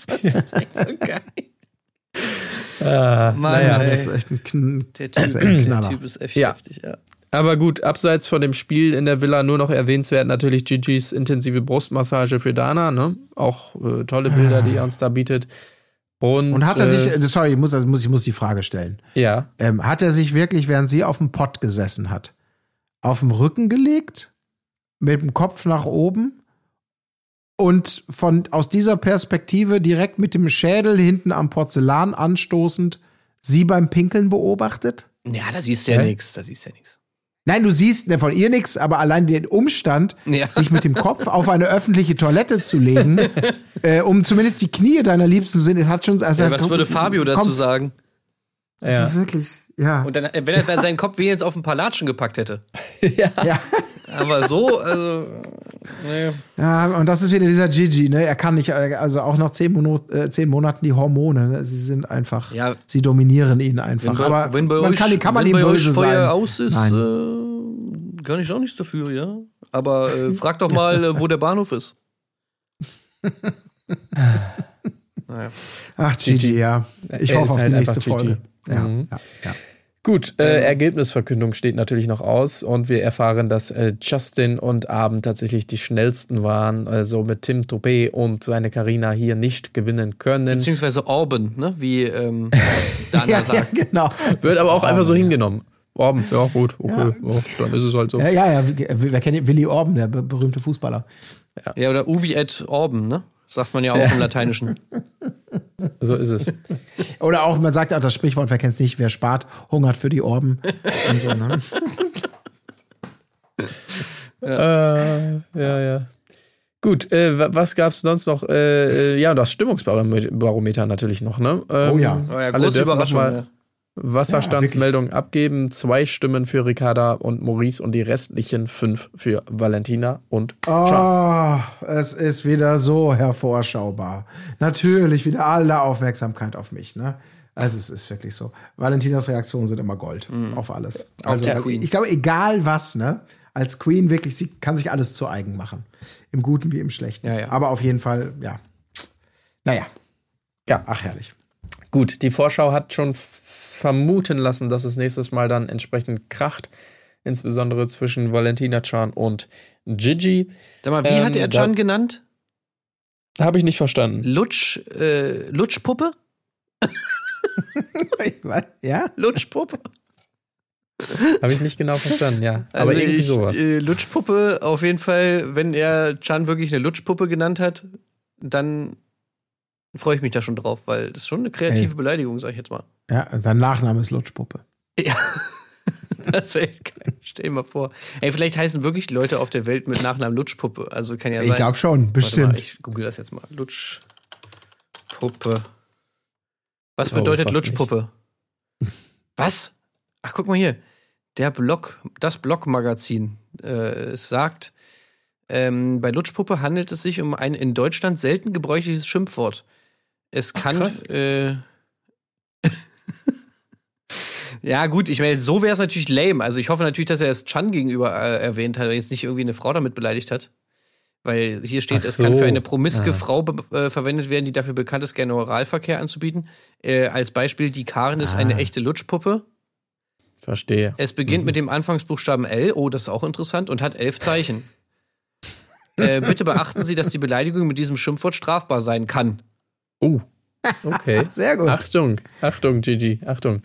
[LAUGHS] Das ist echt so geil. Ah, Mann, naja. Das ist echt ein, Kn Der das ist Typ, echt ein der Knaller. typ ist echt Ja. heftig, ja. Aber gut, abseits von dem Spiel in der Villa nur noch erwähnenswert natürlich Gigi's intensive Brustmassage für Dana, ne? Auch äh, tolle Bilder, die er uns da bietet. Und, Und hat er sich, äh, sorry, ich muss, also muss, ich muss die Frage stellen. Ja. Ähm, hat er sich wirklich, während sie auf dem Pott gesessen hat, auf dem Rücken gelegt, mit dem Kopf nach oben und von aus dieser Perspektive direkt mit dem Schädel hinten am Porzellan anstoßend sie beim Pinkeln beobachtet? Ja, da siehst du ja Hä? nichts. Da siehst du ja nichts. Nein, du siehst ne, von ihr nichts, aber allein den Umstand, Ja. sich mit dem Kopf auf eine öffentliche Toilette zu legen, [LAUGHS] äh, um zumindest die Knie deiner Liebsten zu sehen, es hat schon. Also Ja, was würde Fabio dazu kommt- sagen? Das Ja. ist wirklich, ja. Und dann, äh, wenn er seinen Kopf wenigstens auf ein paar Latschen gepackt hätte. [LAUGHS] ja. Aber so, also. Nee. Ja, und das ist wieder dieser Gigi, ne? Er kann nicht, äh, also auch nach zehn, Monat, äh, zehn Monaten die Hormone, ne? sie sind einfach, Ja. sie dominieren ihn einfach. Wenn Aber wenn bei man euch, kann, kann man wenn ihm bei euch Feuer sein. aus ist, äh, kann ich auch nichts dafür, ja. Aber äh, frag doch mal, äh, wo der Bahnhof ist. [LAUGHS] naja. Ach, Gigi, ja. Ich Er hoffe auf halt die nächste einfach Gigi. Ja, Mhm. ja, ja. Gut, äh, Ergebnisverkündung steht natürlich noch aus und wir erfahren, dass äh, Justin und Abend tatsächlich die schnellsten waren, also mit Tim Toupé und seine Karina hier nicht gewinnen können. Beziehungsweise Orban, ne? Wie ähm, [LAUGHS] Dana Ja, ja, sagt. genau. Wird aber auch einfach so hingenommen. Orben, ja gut, okay, ja, dann ist es halt so. Ja, ja, ja. Wer kennt? Willi Orben, der be- berühmte Fußballer. Ja, oder Ubi et Orban, ne? Sagt man ja auch [LAUGHS] im Lateinischen. So ist es. Oder auch, man sagt auch das Sprichwort, wer kennt es nicht, wer spart, hungert für die Orben. Und so, ne? [LAUGHS] Äh, ja, ja. Gut, äh, wa- was gab's sonst noch? Äh, äh, ja, das Stimmungsbarometer natürlich noch, ne? Ähm, Oh ja. Oh ja, Alle große dürfen noch Überraschung. mal Ja. Wasserstandsmeldung abgeben. Zwei Stimmen für Ricarda und Maurice und die restlichen fünf für Valentina und Can. Oh, es ist wieder so hervorschaubar. Natürlich wieder alle Aufmerksamkeit auf mich, ne? Also es ist wirklich so. Valentinas Reaktionen sind immer Gold auf alles. Also Queen. ich glaube, egal was, ne? Als Queen wirklich, sie kann sich alles zu eigen machen. Im Guten wie im Schlechten. Ja, ja. Aber auf jeden Fall, ja. Naja. Ja. Ach, herrlich. Gut, die Vorschau hat schon vermuten lassen, dass es nächstes Mal dann entsprechend kracht. Insbesondere zwischen Valentina Chan und Gigi. Sag mal, wie Ähm, hat er da- Can genannt? Habe ich nicht verstanden. Lutsch, äh, Lutschpuppe? [LAUGHS] ja? Lutschpuppe? Habe ich nicht genau verstanden, ja. Aber Also irgendwie ich, sowas. Äh, Lutschpuppe, auf jeden Fall, wenn er Chan wirklich eine Lutschpuppe genannt hat, dann freue ich mich da schon drauf, weil das ist schon eine kreative Ey. Beleidigung, sag ich jetzt mal. Ja, dein Nachname ist Lutschpuppe. Ja. [LAUGHS] Das wäre echt geil. Stell dir mal vor. Ey, vielleicht heißen wirklich Leute auf der Welt mit Nachnamen Lutschpuppe. Also kann ja sein. Ich glaube schon, Warte mal, bestimmt. ich google das jetzt mal. Lutschpuppe. Was Oh, bedeutet fast Lutschpuppe? Was? Ach, guck mal hier. Der Blog, das Blog-Magazin äh, es sagt, ähm, bei Lutschpuppe handelt es sich um ein in Deutschland selten gebräuchliches Schimpfwort. Es kann. krass. äh, [LAUGHS] Ja, gut, ich meine, so wäre es natürlich lame. Also ich hoffe natürlich, dass er es Chan gegenüber äh, erwähnt hat und jetzt nicht irgendwie eine Frau damit beleidigt hat. Weil hier steht, Ach es so. kann für eine promiske Ah. Frau äh, verwendet werden, die dafür bekannt ist, gerne Oralverkehr anzubieten. Äh, als Beispiel, die Karin ist eine echte Lutschpuppe. Verstehe. Es beginnt Mhm. mit dem Anfangsbuchstaben L, oh, das ist auch interessant, und hat elf Zeichen. äh, bitte beachten Sie, dass die Beleidigung mit diesem Schimpfwort strafbar sein kann. Oh, [LAUGHS] okay. Sehr gut. Achtung, Achtung, Gigi, Achtung.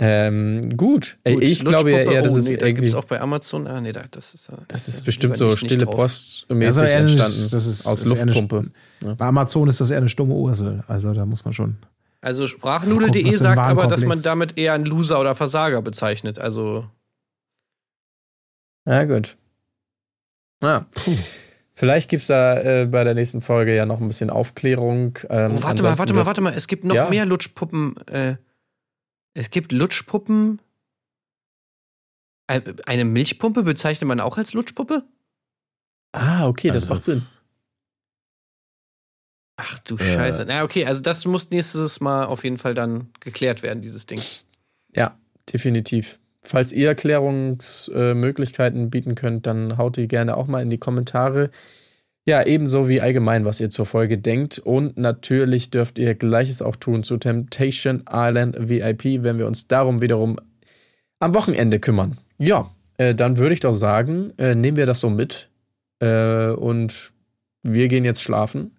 Ähm, gut. Ey, Gut, ich glaube ja eher, das oh, ist nee, da irgendwie. gibt's auch bei Amazon. Ah, nee, da, das ist. äh, Das ist da bestimmt so stille drauf. Post mäßig eher eine- entstanden. das ist- aus das ist eher eine- Luftpumpe. Bei Amazon ist das eher eine stumme Ursel. Also da muss man schon. Also sprachnudel.de sagt aber, dass man damit eher einen Loser oder Versager bezeichnet. Also Ja, gut. Ah. Vielleicht gibt's da äh, bei der nächsten Folge ja noch ein bisschen Aufklärung. Ähm, Oh, warte mal, warte mal, warte mal. Es gibt noch Ja. mehr Lutschpuppen. Äh, es gibt Lutschpuppen. Äh, Eine Milchpumpe bezeichnet man auch als Lutschpuppe? Ah, okay, das Also- macht Sinn. Ach du Äh. Scheiße. Na, okay, also das muss nächstes Mal auf jeden Fall dann geklärt werden, dieses Ding. Ja, definitiv. Falls ihr Erklärungsmöglichkeiten bieten könnt, dann haut die gerne auch mal in die Kommentare. Ja, ebenso wie allgemein, was ihr zur Folge denkt. Und natürlich dürft ihr Gleiches auch tun zu Temptation Island VIP, wenn wir uns darum wiederum am Wochenende kümmern. Ja, äh, dann würde ich doch sagen, äh, nehmen wir das so mit. Äh, und wir gehen jetzt schlafen.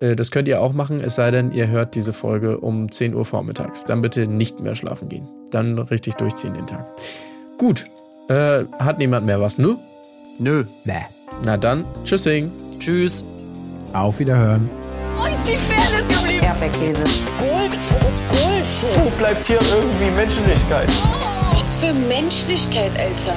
Äh, das könnt ihr auch machen, es sei denn, ihr hört diese Folge um 10 Uhr vormittags. Dann bitte nicht mehr schlafen gehen. Dann richtig durchziehen den Tag. Gut. Äh, hat niemand mehr was, ne? Nö. Bäh. Na dann, tschüssing. Tschüss. Auf Wiederhören. Wo ist die Fairness geblieben? Erdbeerkäse. Gold, Bullshit. Wo bleibt hier irgendwie Menschlichkeit? Was für Menschlichkeit, Alter.